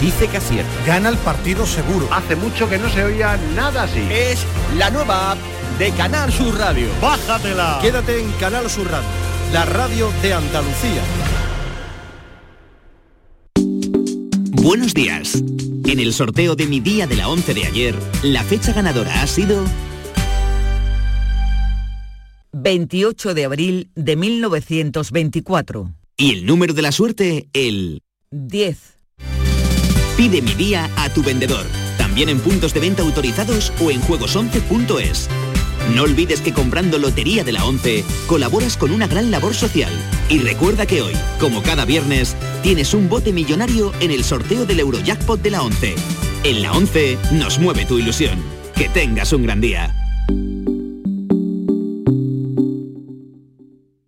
[SPEAKER 46] dice que acierta.
[SPEAKER 47] Gana el partido seguro.
[SPEAKER 46] Hace mucho que no se oía nada así. Es la nueva app de Canal Sur Radio.
[SPEAKER 47] ¡Bájatela! Quédate en Canal Sur Radio, la radio de Andalucía.
[SPEAKER 39] Buenos días. En el sorteo de mi día de la 11 de ayer, la fecha ganadora ha sido
[SPEAKER 35] 28 de abril de 1924.
[SPEAKER 39] y el número de la suerte, el
[SPEAKER 35] 10.
[SPEAKER 39] Pide mi día a tu vendedor, también en puntos de venta autorizados o en juegos11.es. No olvides que comprando Lotería de la 11 colaboras con una gran labor social. Y recuerda que hoy, como cada viernes, tienes un bote millonario en el sorteo del Eurojackpot de la 11. En la 11 nos mueve tu ilusión. Que tengas un gran día.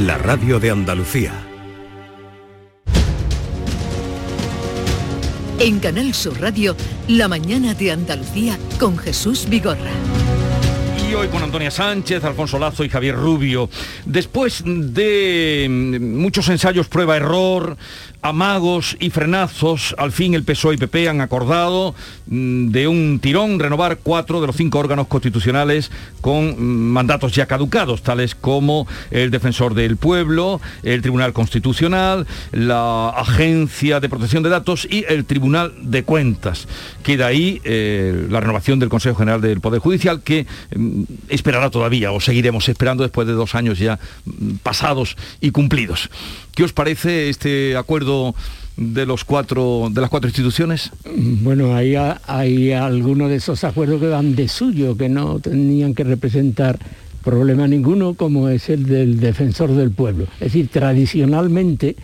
[SPEAKER 48] la radio de Andalucía.
[SPEAKER 26] En Canal Sur Radio, La mañana de Andalucía con Jesús Vigorra.
[SPEAKER 1] Y hoy con Antonia Sánchez, Alfonso Lazo y Javier Rubio. Después de mm, muchos ensayos prueba-error, amagos y frenazos, al fin el PSOE y PP han acordado mm, de un tirón renovar cuatro de los cinco órganos constitucionales con mm, mandatos ya caducados, tales como el Defensor del Pueblo, el Tribunal Constitucional, la Agencia de Protección de Datos y el Tribunal de Cuentas. Queda ahí eh, la renovación del Consejo General del Poder Judicial que mm, esperará todavía o seguiremos esperando después de dos años ya pasados y cumplidos. ¿Qué os parece este acuerdo de los cuatro de las cuatro instituciones?
[SPEAKER 42] Bueno, hay, hay algunos de esos acuerdos que van de suyo, que no tenían que representar problema ninguno, como es el del defensor del pueblo. Es decir, tradicionalmente,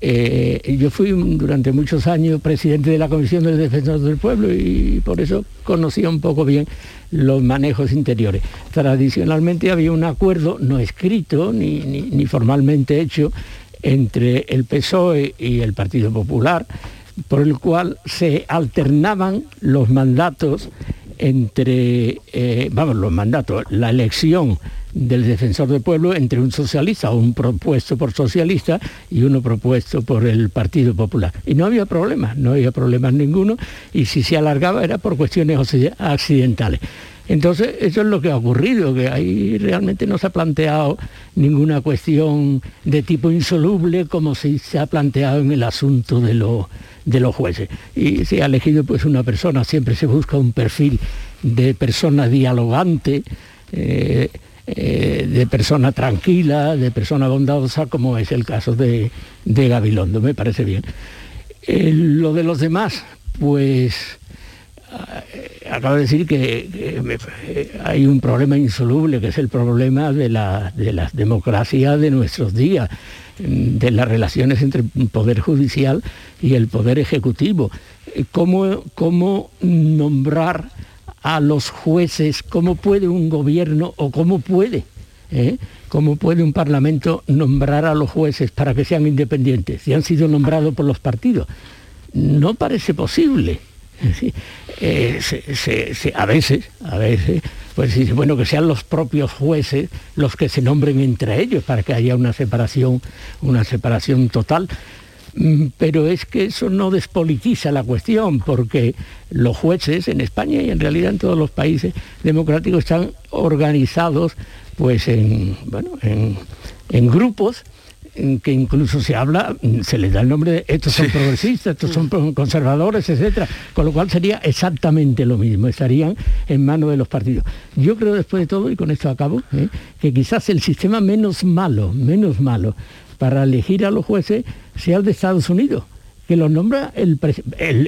[SPEAKER 42] eh, yo fui durante muchos años presidente de la Comisión del Defensor del Pueblo y por eso conocía un poco bien los manejos interiores. Tradicionalmente había un acuerdo no escrito ni, ni, ni formalmente hecho entre el PSOE y el Partido Popular, por el cual se alternaban los mandatos entre, eh, vamos, los mandatos, la elección del defensor del pueblo entre un socialista, un propuesto por socialista y uno propuesto por el Partido Popular. Y no había problemas, no había problemas ninguno, y si se alargaba era por cuestiones accidentales. Entonces, eso es lo que ha ocurrido, que ahí realmente no se ha planteado ninguna cuestión de tipo insoluble como si se ha planteado en el asunto de, los jueces. Y se ha elegido pues una persona, siempre se busca un perfil de persona dialogante, eh, eh, de persona tranquila, de persona bondadosa, como es el caso de, de Gabilondo, me parece bien. Eh, lo de los demás, pues acabo de decir que, eh, hay un problema insoluble, que es el problema de la, de la democracia de nuestros días, mm, de las relaciones entre el Poder Judicial y el Poder Ejecutivo. Eh, ¿Cómo, cómo nombrar a los jueces? ¿Cómo puede un gobierno o cómo puede? ¿Cómo puede un Parlamento nombrar a los jueces para que sean independientes si han sido nombrados por los partidos? No parece posible. Eh, a veces, a veces, pues dice, bueno, que sean los propios jueces los que se nombren entre ellos para que haya una separación, una separación total. Mm, pero es que eso no despolitiza la cuestión, porque los jueces en España y en realidad en todos los países democráticos están organizados pues en, bueno, en grupos que incluso se habla, se les da el nombre de estos son progresistas, estos son conservadores, etcétera, con lo cual sería exactamente lo mismo, estarían en manos de los partidos. Yo creo después de todo, y con esto acabo, ¿eh? que quizás el sistema menos malo, menos malo para elegir a los jueces sea el de Estados Unidos que lo nombra el,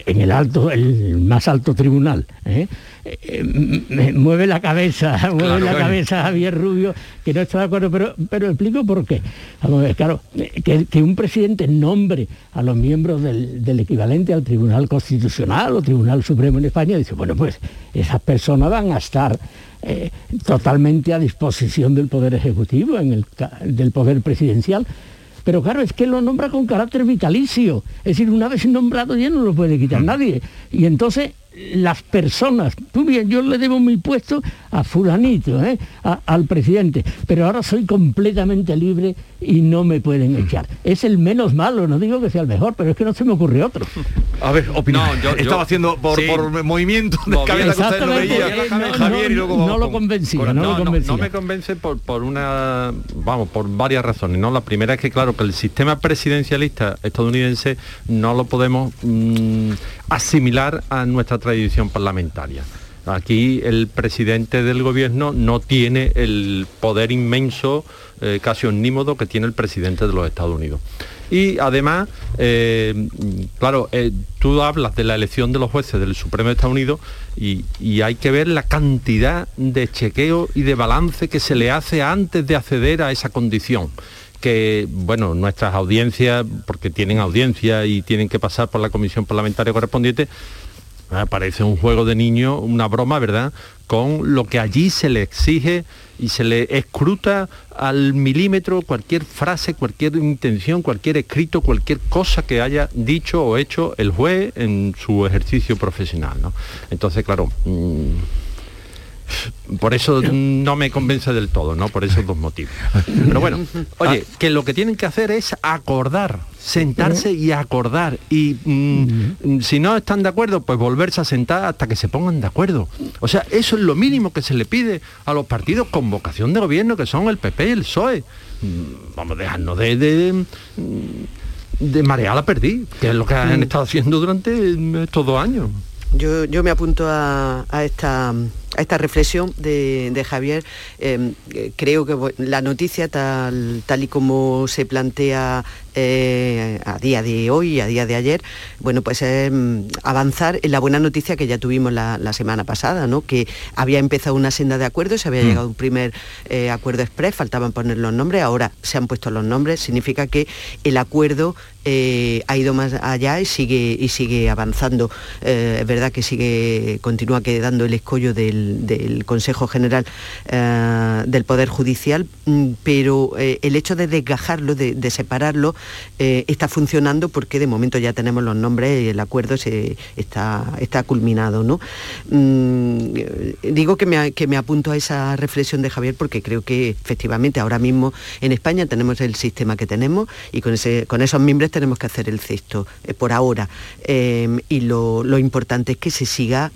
[SPEAKER 42] en el alto, el más alto tribunal. ¿eh? Eh, mueve la cabeza, mueve la cabeza Javier Rubio, que no está de acuerdo, pero, pero explico por qué. claro, que, un presidente nombre a los miembros del, equivalente al Tribunal Constitucional o Tribunal Supremo en España, dice, bueno, pues esas personas van a estar eh, totalmente a disposición del Poder Ejecutivo, en el, del Poder Presidencial. Pero claro, es que lo nombra con carácter vitalicio. Es decir, una vez nombrado ya no lo puede quitar mm. nadie. Y entonces las personas, tú bien, yo le debo mi puesto a fulanito, ¿eh? al presidente, pero ahora soy completamente libre y no me pueden echar. Es el menos malo, no digo que sea el mejor, pero es que no se me ocurre otro.
[SPEAKER 1] A ver, opinión. yo, Estaba haciendo por, movimiento de cabeza
[SPEAKER 42] no, Javier y luego no, lo convencía, no, lo
[SPEAKER 44] no, me convence por, por una, vamos, por varias razones. ¿no? La primera es que, claro, que el sistema presidencialista estadounidense no lo podemos mm, asimilar a nuestra tradición parlamentaria. Aquí el presidente del gobierno no tiene el poder inmenso, eh, casi omnímodo, que tiene el presidente de los Estados Unidos. Y además, eh, claro, eh, tú hablas de la elección de los jueces del Supremo de Estados Unidos y, y, hay que ver la cantidad de chequeo y de balance que se le hace antes de acceder a esa condición que, bueno, nuestras audiencias, porque tienen audiencia y tienen que pasar por la comisión parlamentaria correspondiente, parece un juego de niño, una broma, ¿verdad? con lo que allí se le exige y se le escruta al milímetro cualquier frase, cualquier intención, cualquier escrito, cualquier cosa que haya dicho o hecho el juez en su ejercicio profesional. ¿no? Entonces, claro, mm, por eso no me convence del todo, ¿no? Por esos dos motivos. Pero bueno, oye, que lo que tienen que hacer es acordar, sentarse y acordar. Y mm, si no están de acuerdo, pues volverse a sentar hasta que se pongan de acuerdo. O sea, eso es lo mínimo que se le pide a los partidos con vocación de gobierno, que son el PP y el PSOE. Mm, Vamos a dejarnos de, de, mm, de marear la perdí, que es lo que han estado haciendo durante estos dos años.
[SPEAKER 43] Yo, yo me apunto a, a esta a esta reflexión de, de Javier. Eh, eh, creo que la noticia tal, tal y como se plantea eh, a día de hoy, a día de ayer, bueno, pues es mm, avanzar en la buena noticia que ya tuvimos la, la semana pasada, ¿no? que había empezado una senda de acuerdos, se había
[SPEAKER 1] Mm.
[SPEAKER 43] llegado a un primer eh, acuerdo express, faltaban poner los nombres, ahora se han puesto los nombres, significa que el acuerdo eh, ha ido más allá y sigue, y sigue avanzando. Eh, es verdad que sigue, continúa quedando el escollo del, del Consejo General eh, del Poder Judicial, mm, pero eh, el hecho de desgajarlo, de, separarlo, eh, está funcionando porque de momento ya tenemos los nombres y el acuerdo se, está, está culminado. ¿no? Mm, digo que me, que me apunto a esa reflexión de Javier porque creo que efectivamente ahora mismo en España tenemos el sistema que tenemos y con, ese, con esos miembros tenemos que hacer el cesto por ahora. Y lo, lo importante es que se siga,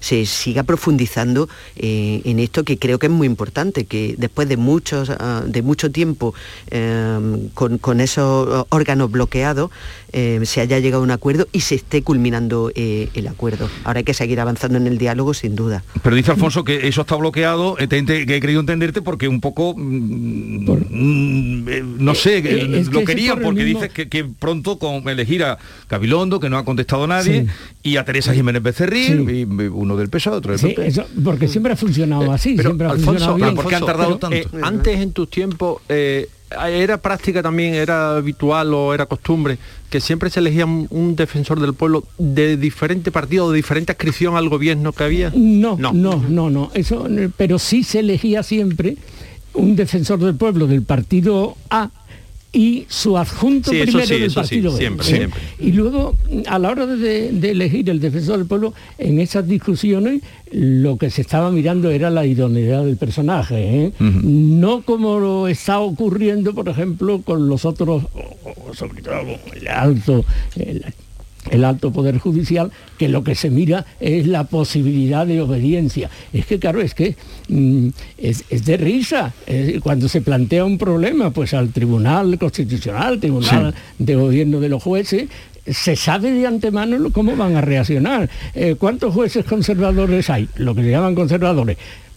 [SPEAKER 43] se siga profundizando eh, en esto que creo que es muy importante, que después de, muchos, ah, de mucho tiempo eh, con, con esos órganos bloqueados eh, se haya llegado a un acuerdo y se esté culminando eh, el acuerdo. Ahora hay que seguir avanzando en el diálogo sin duda.
[SPEAKER 1] Pero dice Alfonso que eso está bloqueado, eh, te- te- que he querido entenderte porque un poco, mm, mm, eh, no sé,
[SPEAKER 42] Eh,
[SPEAKER 1] eh,
[SPEAKER 42] es que
[SPEAKER 1] lo quería porque
[SPEAKER 42] mismo-
[SPEAKER 1] dices que, que pronto con elegir a Gabilondo, que no ha contestado nadie, y a Teresa Jiménez Becerril, y, y uno del PSOE, otro del
[SPEAKER 42] Sí, Eso- porque siempre ha funcionado así,
[SPEAKER 44] Pero,
[SPEAKER 42] siempre ha
[SPEAKER 44] Alfonso,
[SPEAKER 42] funcionado bien.
[SPEAKER 44] Pero, eh, antes en tus tiempos eh, era práctica también, era habitual o era costumbre que siempre se elegía un, un defensor del pueblo de diferente partido, de diferente adscripción al gobierno que había.
[SPEAKER 42] No, no, no, no, Eso, eh, pero sí se elegía siempre un defensor del pueblo del partido A y su adjunto
[SPEAKER 44] Sí,
[SPEAKER 42] primero
[SPEAKER 44] sí,
[SPEAKER 42] del
[SPEAKER 44] sí,
[SPEAKER 42] partido
[SPEAKER 44] siempre,
[SPEAKER 42] ¿eh?
[SPEAKER 44] siempre.
[SPEAKER 42] Y luego, a la hora de, de elegir el defensor del pueblo, en esas discusiones lo que se estaba mirando era la idoneidad del personaje, ¿eh? no como lo está ocurriendo, por ejemplo, con los otros, sobre todo el alto, el- el alto poder judicial, que lo que se mira es la posibilidad de obediencia. Es que claro, es que mm, es, es de risa. Es cuando se plantea un problema, pues al Tribunal Constitucional, Tribunal de Gobierno de los Jueces, se sabe de antemano cómo van a reaccionar. Eh, ¿Cuántos jueces conservadores hay? Lo que se llaman conservadores.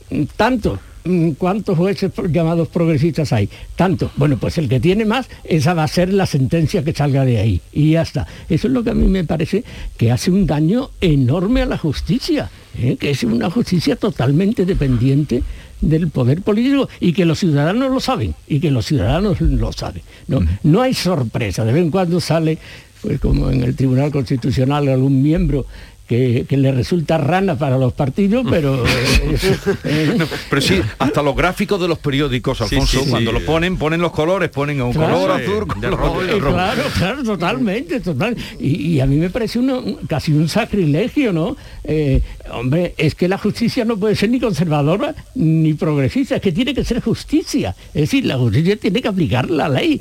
[SPEAKER 42] Mm, Tantos. Mm, ¿Cuántos jueces llamados progresistas hay? Tanto. Bueno, pues el que tiene más, esa va a ser la sentencia que salga de ahí. Y ya está. Eso es lo que a mí me parece que hace un daño enorme a la justicia, ¿eh? que es una justicia totalmente dependiente del poder político y que los ciudadanos lo saben y que los ciudadanos lo saben. No, no hay sorpresa. De vez en cuando sale, pues como en el Tribunal Constitucional, algún miembro que, que le resulta rana para los partidos, pero... eh, eh,
[SPEAKER 1] No, pero sí, hasta los gráficos de los periódicos, Alfonso,
[SPEAKER 44] sí, sí.
[SPEAKER 1] cuando lo ponen, ponen los colores, ponen un
[SPEAKER 42] Claro.
[SPEAKER 1] color azul, color
[SPEAKER 44] rojo
[SPEAKER 1] rojo.
[SPEAKER 42] Claro, claro, totalmente, total. Y, y a mí me parece uno, un- casi un sacrilegio, ¿no? Eh, hombre, es que la justicia no puede ser ni conservadora ni progresista, es que tiene que ser justicia. Es decir, la justicia tiene que aplicar la ley.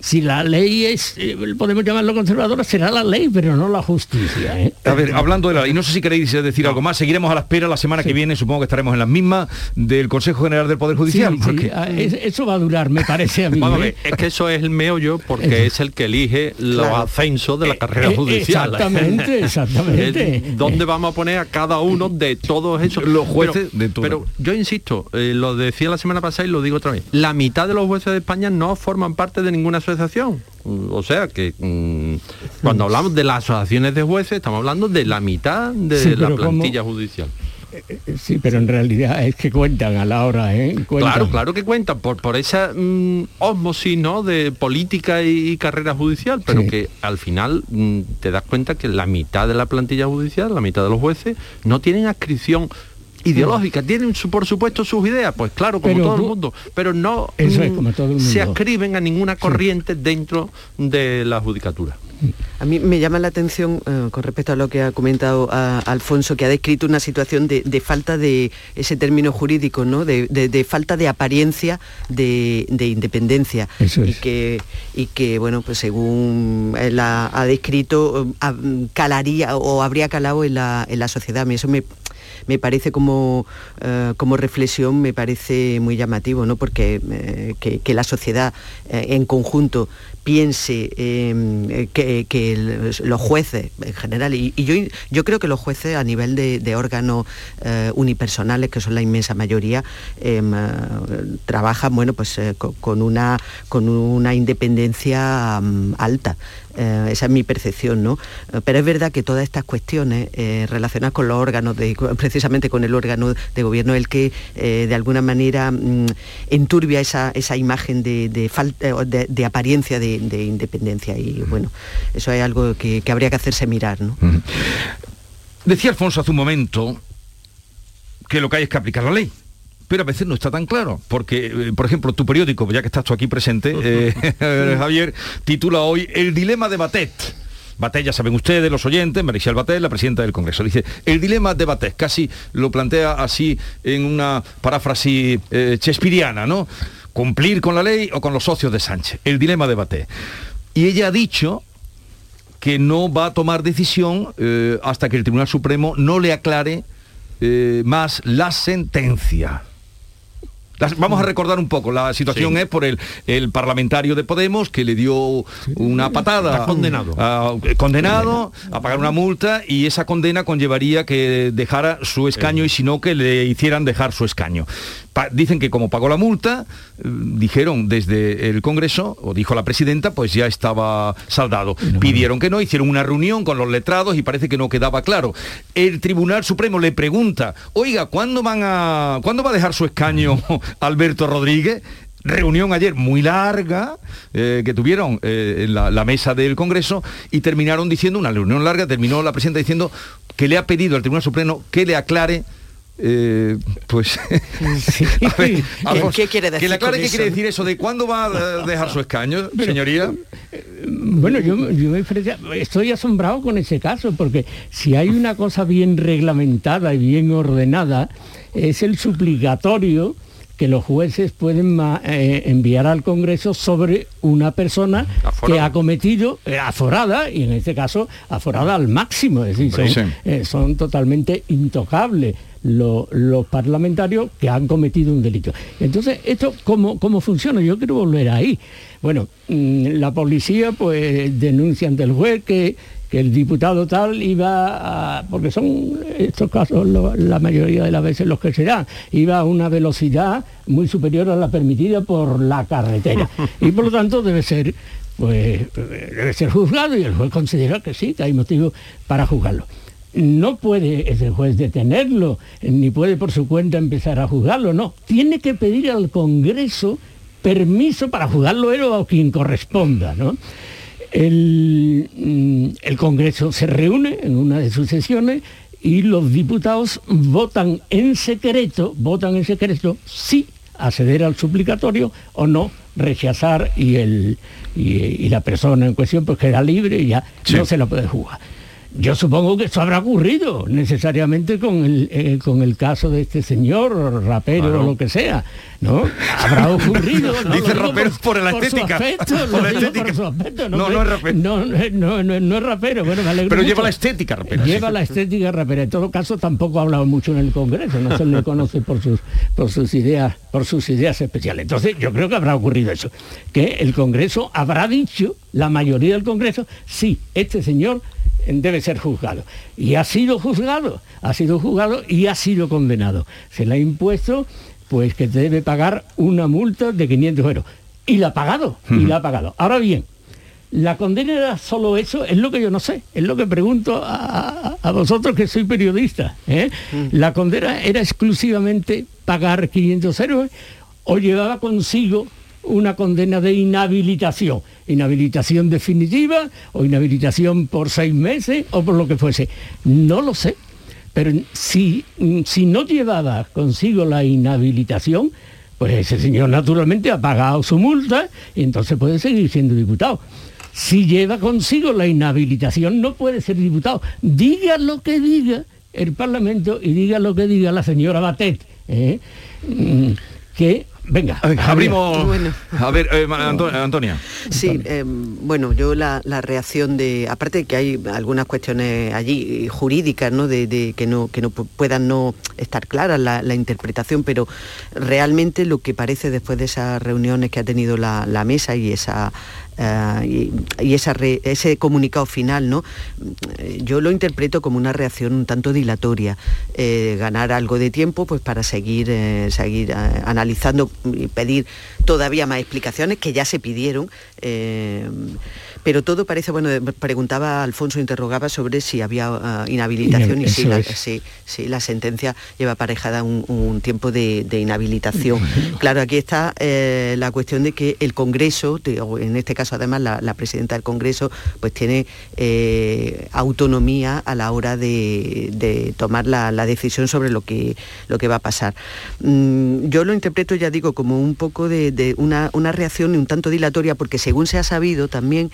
[SPEAKER 42] Si la ley es, eh, podemos llamarlo conservadora, será la ley, pero no la justicia. ¿eh?
[SPEAKER 1] A ver, hablando de la ley, no sé si queréis decir algo más, seguiremos a la espera la semana que viene, supongo que estaremos en las mismas del Consejo General del Poder Judicial.
[SPEAKER 42] Sí,
[SPEAKER 1] porque-
[SPEAKER 42] ah, es- eso va a durar, me parece a mí.
[SPEAKER 44] Vamos a
[SPEAKER 42] ¿eh?
[SPEAKER 44] ver, es que eso es el meollo porque es el que elige los
[SPEAKER 42] Claro.
[SPEAKER 44] ascensos de la carrera
[SPEAKER 42] eh,
[SPEAKER 44] judicial.
[SPEAKER 42] exactamente, exactamente.
[SPEAKER 44] ¿Dónde vamos a poner a cada uno de todos esos?
[SPEAKER 1] Los jueces
[SPEAKER 44] Pero,
[SPEAKER 1] de todo.
[SPEAKER 44] pero yo insisto, eh, lo decía la semana pasada y lo digo otra vez. La mitad de los jueces de España no forman parte de ninguna asociación. Mm, O sea que mm, cuando hablamos de las asociaciones de jueces, estamos hablando de la mitad de
[SPEAKER 42] Sí,
[SPEAKER 44] la plantilla judicial.
[SPEAKER 42] Sí, pero en realidad es que cuentan a la hora, ¿eh? Cuentan.
[SPEAKER 44] Claro, claro que cuentan por, por esa mm, osmosis ¿no? de política y, y carrera judicial, pero
[SPEAKER 42] Sí.
[SPEAKER 44] que al final mm, te das cuenta que la mitad de la plantilla judicial, la mitad de los jueces, no tienen adscripción ideológicas, tienen su, por supuesto sus ideas, pues claro, como
[SPEAKER 42] Pero
[SPEAKER 44] todo el mundo, pero no
[SPEAKER 42] Eso es, como todo el
[SPEAKER 44] se
[SPEAKER 42] mundo.
[SPEAKER 44] ascriben a ninguna corriente dentro de la judicatura.
[SPEAKER 43] A mí me llama la atención eh, con respecto a lo que ha comentado Alfonso, que ha descrito una situación de, de falta de ese término jurídico, ¿no? de, de- de falta de apariencia de, de independencia.
[SPEAKER 42] Eso
[SPEAKER 43] y, que, y que, bueno, pues según él ha, ha descrito, eh, calaría o habría calado en la, en la sociedad. A mí eso me, me parece como, eh, como reflexión, me parece muy llamativo, ¿no? porque eh, que, la sociedad eh, en conjunto piense eh, que, que los jueces en general, y, yo, yo creo que los jueces a nivel de, de órganos unipersonales, que son la inmensa mayoría, em, trabajan bueno, pues, co- con, una, con una independencia mm, alta. Eh, esa es mi percepción, ¿no? Eh, Pero es verdad que todas estas cuestiones eh, relacionadas con los órganos, de, precisamente con el órgano de gobierno, el que eh, de alguna manera mm, enturbia esa, esa imagen de, de, fal- eh, de- de apariencia de, de independencia. Y bueno, eso es algo que, que habría que hacerse mirar, ¿no?
[SPEAKER 1] Decía Alfonso hace un momento que lo que hay es que aplicar la ley. Pero a veces no está tan claro, porque, eh, por ejemplo, tu periódico, ya que estás tú aquí presente, eh, Javier, titula hoy El dilema de Batet. Batet, ya saben ustedes, los oyentes, Maricial Batet, la presidenta del Congreso. Dice, el dilema de Batet, casi lo plantea así en una paráfrasis eh, chespiriana, ¿no? Cumplir con la ley o con los socios de Sánchez. El dilema de Batet. Y ella ha dicho que no va a tomar decisión eh, hasta que el Tribunal Supremo no le aclare eh, más la sentencia. Las- vamos a recordar un poco, la situación
[SPEAKER 44] Sí.
[SPEAKER 1] es por el, el parlamentario de Podemos que le dio una patada.
[SPEAKER 44] Está condenado.
[SPEAKER 1] a- eh, condenado a pagar una multa y esa condena conllevaría que dejara su escaño y si no que le hicieran dejar su escaño. Pa- dicen que como pagó la multa, eh, dijeron desde el Congreso, o dijo la presidenta, pues ya estaba saldado. Pidieron que no, hicieron una reunión con los letrados y parece que no quedaba claro. El Tribunal Supremo le pregunta, oiga, ¿cuándo, van a, ¿cuándo va a dejar su escaño Alberto Rodríguez? Reunión ayer muy larga eh, que tuvieron eh, en la, la mesa del Congreso y terminaron diciendo, una reunión larga, terminó la presidenta diciendo que le ha pedido al Tribunal Supremo que le aclare eh, pues a ver, Alfonso,
[SPEAKER 43] ¿Qué quiere decir
[SPEAKER 1] que le aclare qué
[SPEAKER 43] eso,
[SPEAKER 1] quiere decir eso de cuándo va a dejar su escaño, señoría.
[SPEAKER 42] Bueno, yo, yo me estoy asombrado con ese caso, porque si hay una cosa bien reglamentada y bien ordenada, es el suplicatorio que los jueces pueden eh, enviar al Congreso sobre una persona que ha cometido, eh, aforada, y en este caso aforada al máximo, es decir, son, eh, son totalmente intocables lo- los parlamentarios que han cometido un delito. Entonces, ¿esto cómo, cómo funciona? Yo quiero volver ahí. Bueno, mm, la policía pues denuncia ante el juez que, que el diputado tal iba a, porque son estos casos lo- la mayoría de las veces los que se dan, iba a una velocidad muy superior a la permitida por la carretera. Y por lo tanto debe ser pues debe ser juzgado y el juez considera que sí, que hay motivo para juzgarlo no puede ese juez detenerlo, ni puede por su cuenta empezar a juzgarlo, no. Tiene que pedir al Congreso permiso para juzgarlo él o a quien corresponda, ¿no? El, mm, el Congreso se reúne en una de sus sesiones y los diputados votan en secreto, votan en secreto sí acceder al suplicatorio o no rechazar y, el, y, y la persona en cuestión pues queda libre y ya no se la puede jugar. Yo supongo que eso habrá ocurrido necesariamente con el, eh, con el caso de este señor, rapero
[SPEAKER 1] Claro.
[SPEAKER 42] o lo que sea, ¿no? Habrá ocurrido. ¿no?
[SPEAKER 1] Dice rapero por Por la estética.
[SPEAKER 42] por su aspecto,
[SPEAKER 1] No, no es rapero.
[SPEAKER 42] No, no, no, no- es rapero, bueno, me alegro
[SPEAKER 1] Pero lleva la estética rapera,
[SPEAKER 42] Lleva
[SPEAKER 1] sí.
[SPEAKER 42] la estética rapera. En todo caso, tampoco ha hablado mucho en el Congreso, no se le conoce por sus, por sus ideas, por sus ideas especiales. Entonces, yo creo que habrá ocurrido eso, que el Congreso habrá dicho, la mayoría del Congreso, sí, este señor debe ser juzgado. Y ha sido juzgado, ha sido juzgado y ha sido condenado. Se le ha impuesto pues que debe pagar una multa de 500 euros. Y la ha pagado, y la ha pagado. Ahora bien, la condena era solo eso, es lo que yo no sé, es lo que pregunto a, a- a vosotros que soy periodista. ¿eh? La condena era exclusivamente pagar 500 euros o llevaba consigo una condena de inhabilitación, inhabilitación definitiva o inhabilitación por seis meses o por lo que fuese. No lo sé. Pero si, si no llevaba consigo la inhabilitación, pues ese señor naturalmente ha pagado su multa y entonces puede seguir siendo diputado. Si lleva consigo la inhabilitación, no puede ser diputado. Diga lo que diga el Parlamento y diga lo que diga la señora Batet, ¿eh? Mm, que Venga,
[SPEAKER 1] abrimos. A ver, eh, Antonia.
[SPEAKER 43] Sí, eh, bueno, yo la, reacción de, aparte de que hay algunas cuestiones allí jurídicas, ¿no? De, que no que no puedan no estar claras la, interpretación, pero realmente lo que parece después de esas reuniones que ha tenido la, la mesa y esa eh, y, ese comunicado final, ¿no? Yo lo interpreto como una reacción un tanto dilatoria, eh, ganar algo de tiempo pues para seguir, eh, seguir analizando y pedir todavía más explicaciones que ya se pidieron pero todo parece, bueno, preguntaba Alfonso, interrogaba sobre si había ah, inhabilitación y sí la, sentencia lleva aparejada un, tiempo de, inhabilitación. claro, aquí está eh, la cuestión de que el Congreso, en este caso además la, presidenta del Congreso, pues tiene eh, autonomía a la hora de, tomar la, decisión sobre lo que, lo que va a pasar. Mm, yo lo interpreto, ya digo, como un poco de, una, una reacción un tanto dilatoria, porque según se ha sabido también,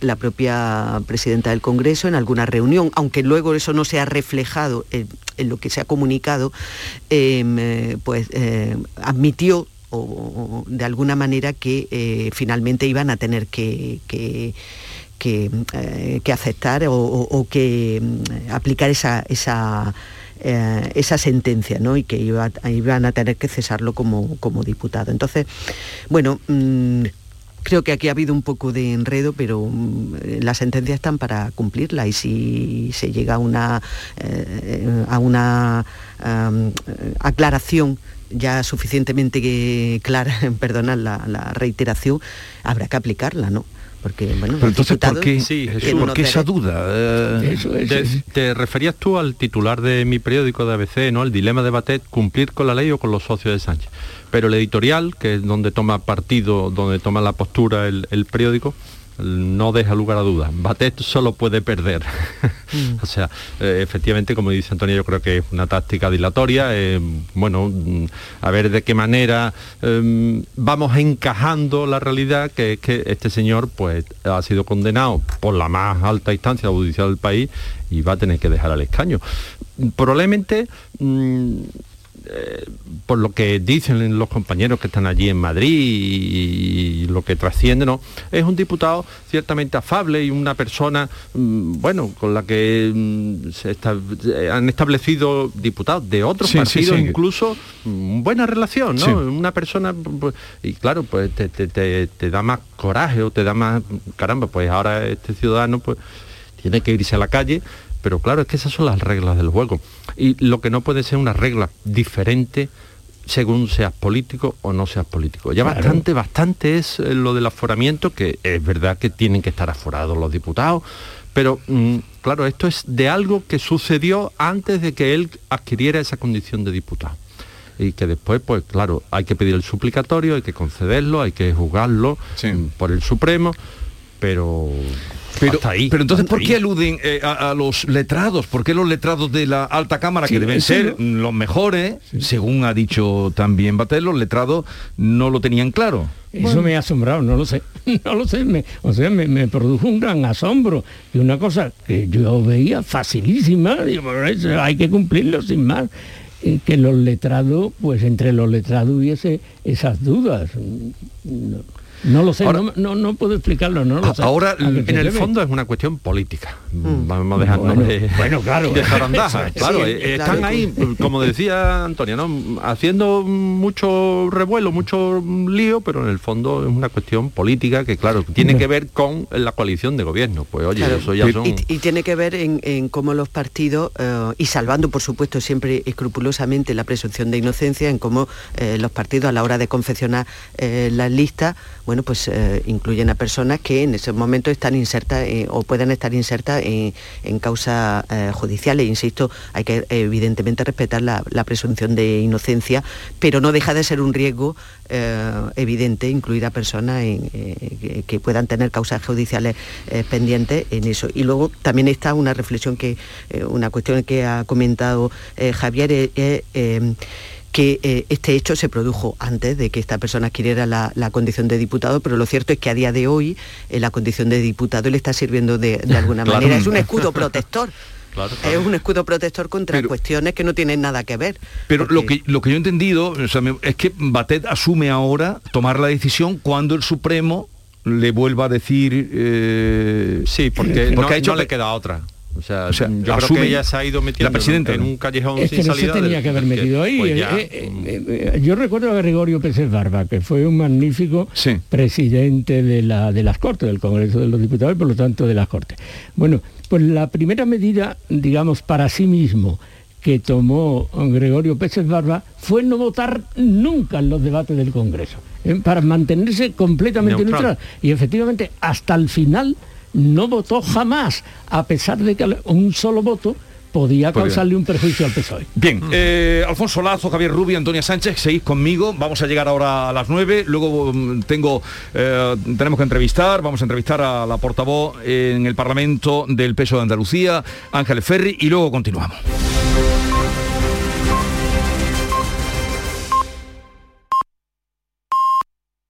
[SPEAKER 43] la propia presidenta del Congreso en alguna reunión, aunque luego eso no se ha reflejado en, lo que se ha comunicado, em, eh, pues eh, admitió de alguna manera que eh, finalmente iban a tener que, que, aceptar o, que mm, aplicar esa, esa, esa sentencia ¿no? y que iban a tener que cesarlo como, como diputado. Entonces, bueno, mm, Creo que aquí ha habido un poco de enredo, pero mm, las sentencias están para cumplirla y si se llega a una, eh, a una aclaración ya suficientemente clara, perdonad la, reiteración, habrá que aplicarla, ¿no? Porque, bueno,
[SPEAKER 1] Pero entonces, ¿por qué, esa duda?
[SPEAKER 44] Eh, te, referías tú al titular de mi periódico de ABC, ¿no? El dilema de Batet, cumplir con la ley o con los socios de Sánchez pero el editorial, que es donde toma partido, donde toma la postura el, periódico, no deja lugar a dudas. Batet solo puede perder. Mm. o sea, eh, efectivamente, como dice Antonio, yo creo que es una táctica dilatoria. Eh, bueno, mm, a ver de qué manera em, vamos encajando la realidad que es que este señor pues ha sido condenado por la más alta instancia judicial del país y va a tener que dejar al escaño. Probablemente mm, eh, por lo que dicen los compañeros que están allí en Madrid y, lo que trasciende, ¿no? Es un diputado ciertamente afable y una persona, mm, bueno, con la que mm, se eh, han establecido diputados de otros partidos, incluso mm, buena relación, ¿no? Una persona, pues, y claro, pues te, te, da más coraje o te da más, caramba, pues ahora este ciudadano pues tiene que irse a la calle pero claro, es que esas son las reglas del juego. Y lo que no puede ser una regla diferente según seas político o no seas político. Ya bastante, bastante es eh, lo del aforamiento, que es verdad que tienen que estar aforados los diputados, pero mm, claro, esto es de algo que sucedió antes de que él adquiriera esa condición de diputado. Y que después, pues claro, hay que pedir el suplicatorio, hay que concederlo, hay que juzgarlo mm, por el Supremo, pero
[SPEAKER 1] pero, pero entonces, ¿por qué aluden eh, a, los letrados? ¿Por qué los letrados de la alta cámara, que deben ser los mejores, según ha dicho también Batel, los letrados no lo tenían claro?
[SPEAKER 42] Eso me ha asombrado, no lo sé, no lo sé, me, o sea, me, produjo un gran asombro y una cosa que yo veía facilísima, digo, hay que cumplirlo sin más, eh, que los letrados, pues entre los letrados hubiese esas dudas. No lo sé, no, no, puedo explicarlo, no lo sé.
[SPEAKER 44] Ahora, en el fondo es una cuestión política. Mm. Vamos a dejarnos
[SPEAKER 42] bueno,
[SPEAKER 44] de,
[SPEAKER 42] bueno, claro.
[SPEAKER 44] de Claro, eh, están ahí, como decía Antonia, ¿no? haciendo mucho revuelo, mucho lío, pero en el fondo es una cuestión política que, claro, tiene que ver con la coalición de gobierno. Pues oye, eso ya son...
[SPEAKER 43] Y, tiene que ver en, cómo los partidos, eh, y salvando, por supuesto, siempre escrupulosamente la presunción de inocencia, en cómo eh, los partidos a la hora de confeccionar las listas, bueno, pues eh, incluyen a personas que en ese momento están insertas eh, o pueden estar insertas en, causas eh, judiciales. Insisto, hay que evidentemente respetar la, presunción de inocencia, pero no deja de ser un riesgo evidente incluir a personas que- puedan tener causas judiciales pendientes en eso. Y luego también está una reflexión que, una cuestión que ha comentado Javier, que eh, este hecho se produjo antes de que esta persona adquiriera la, la condición de diputado, pero lo cierto es que a día de hoy eh, la condición de diputado le está sirviendo de, de alguna
[SPEAKER 1] Claro.
[SPEAKER 43] manera. Es un escudo protector.
[SPEAKER 44] Claro,
[SPEAKER 43] Es un escudo protector contra cuestiones que no tienen nada que ver.
[SPEAKER 1] Pero lo que, lo que yo he entendido o sea, me- es que Batet asume ahora tomar la decisión cuando el Supremo le vuelva a decir... eh,
[SPEAKER 44] Sí, porque, no,
[SPEAKER 1] ha hecho
[SPEAKER 44] no le queda otra. O sea,
[SPEAKER 1] O sea,
[SPEAKER 44] yo creo
[SPEAKER 1] asume
[SPEAKER 44] que ella se ha ido metiendo
[SPEAKER 1] la presidenta,
[SPEAKER 44] en, un- en
[SPEAKER 1] ¿no?
[SPEAKER 44] un callejón
[SPEAKER 42] Es
[SPEAKER 44] sin
[SPEAKER 42] que no se tenía
[SPEAKER 44] del-
[SPEAKER 42] que haber metido ahí.
[SPEAKER 44] pues
[SPEAKER 42] Eh,
[SPEAKER 44] ya,
[SPEAKER 42] eh, eh, eh, yo recuerdo a Gregorio Pérez Barba, que fue un magnífico presidente de, la, de las Cortes, del Congreso de los Diputados y por lo tanto de las Cortes. Bueno, pues la primera medida, digamos, para sí mismo que tomó Gregorio Pérez Barba fue no votar nunca en los debates del Congreso, eh, para mantenerse completamente
[SPEAKER 44] Neutral.
[SPEAKER 42] neutral. Y efectivamente, hasta el final no votó jamás, a pesar de que un solo voto
[SPEAKER 1] podía
[SPEAKER 42] causarle un perjuicio al PSOE.
[SPEAKER 1] Bien, eh, Alfonso Lazo, Javier Rubio, Antonia Sánchez, seguís conmigo. Vamos a llegar ahora a las 9. Luego mm, tengo, eh, tenemos que entrevistar, vamos a entrevistar a la portavoz en el Parlamento del Peso de Andalucía, Ángeles Ferri, y luego continuamos.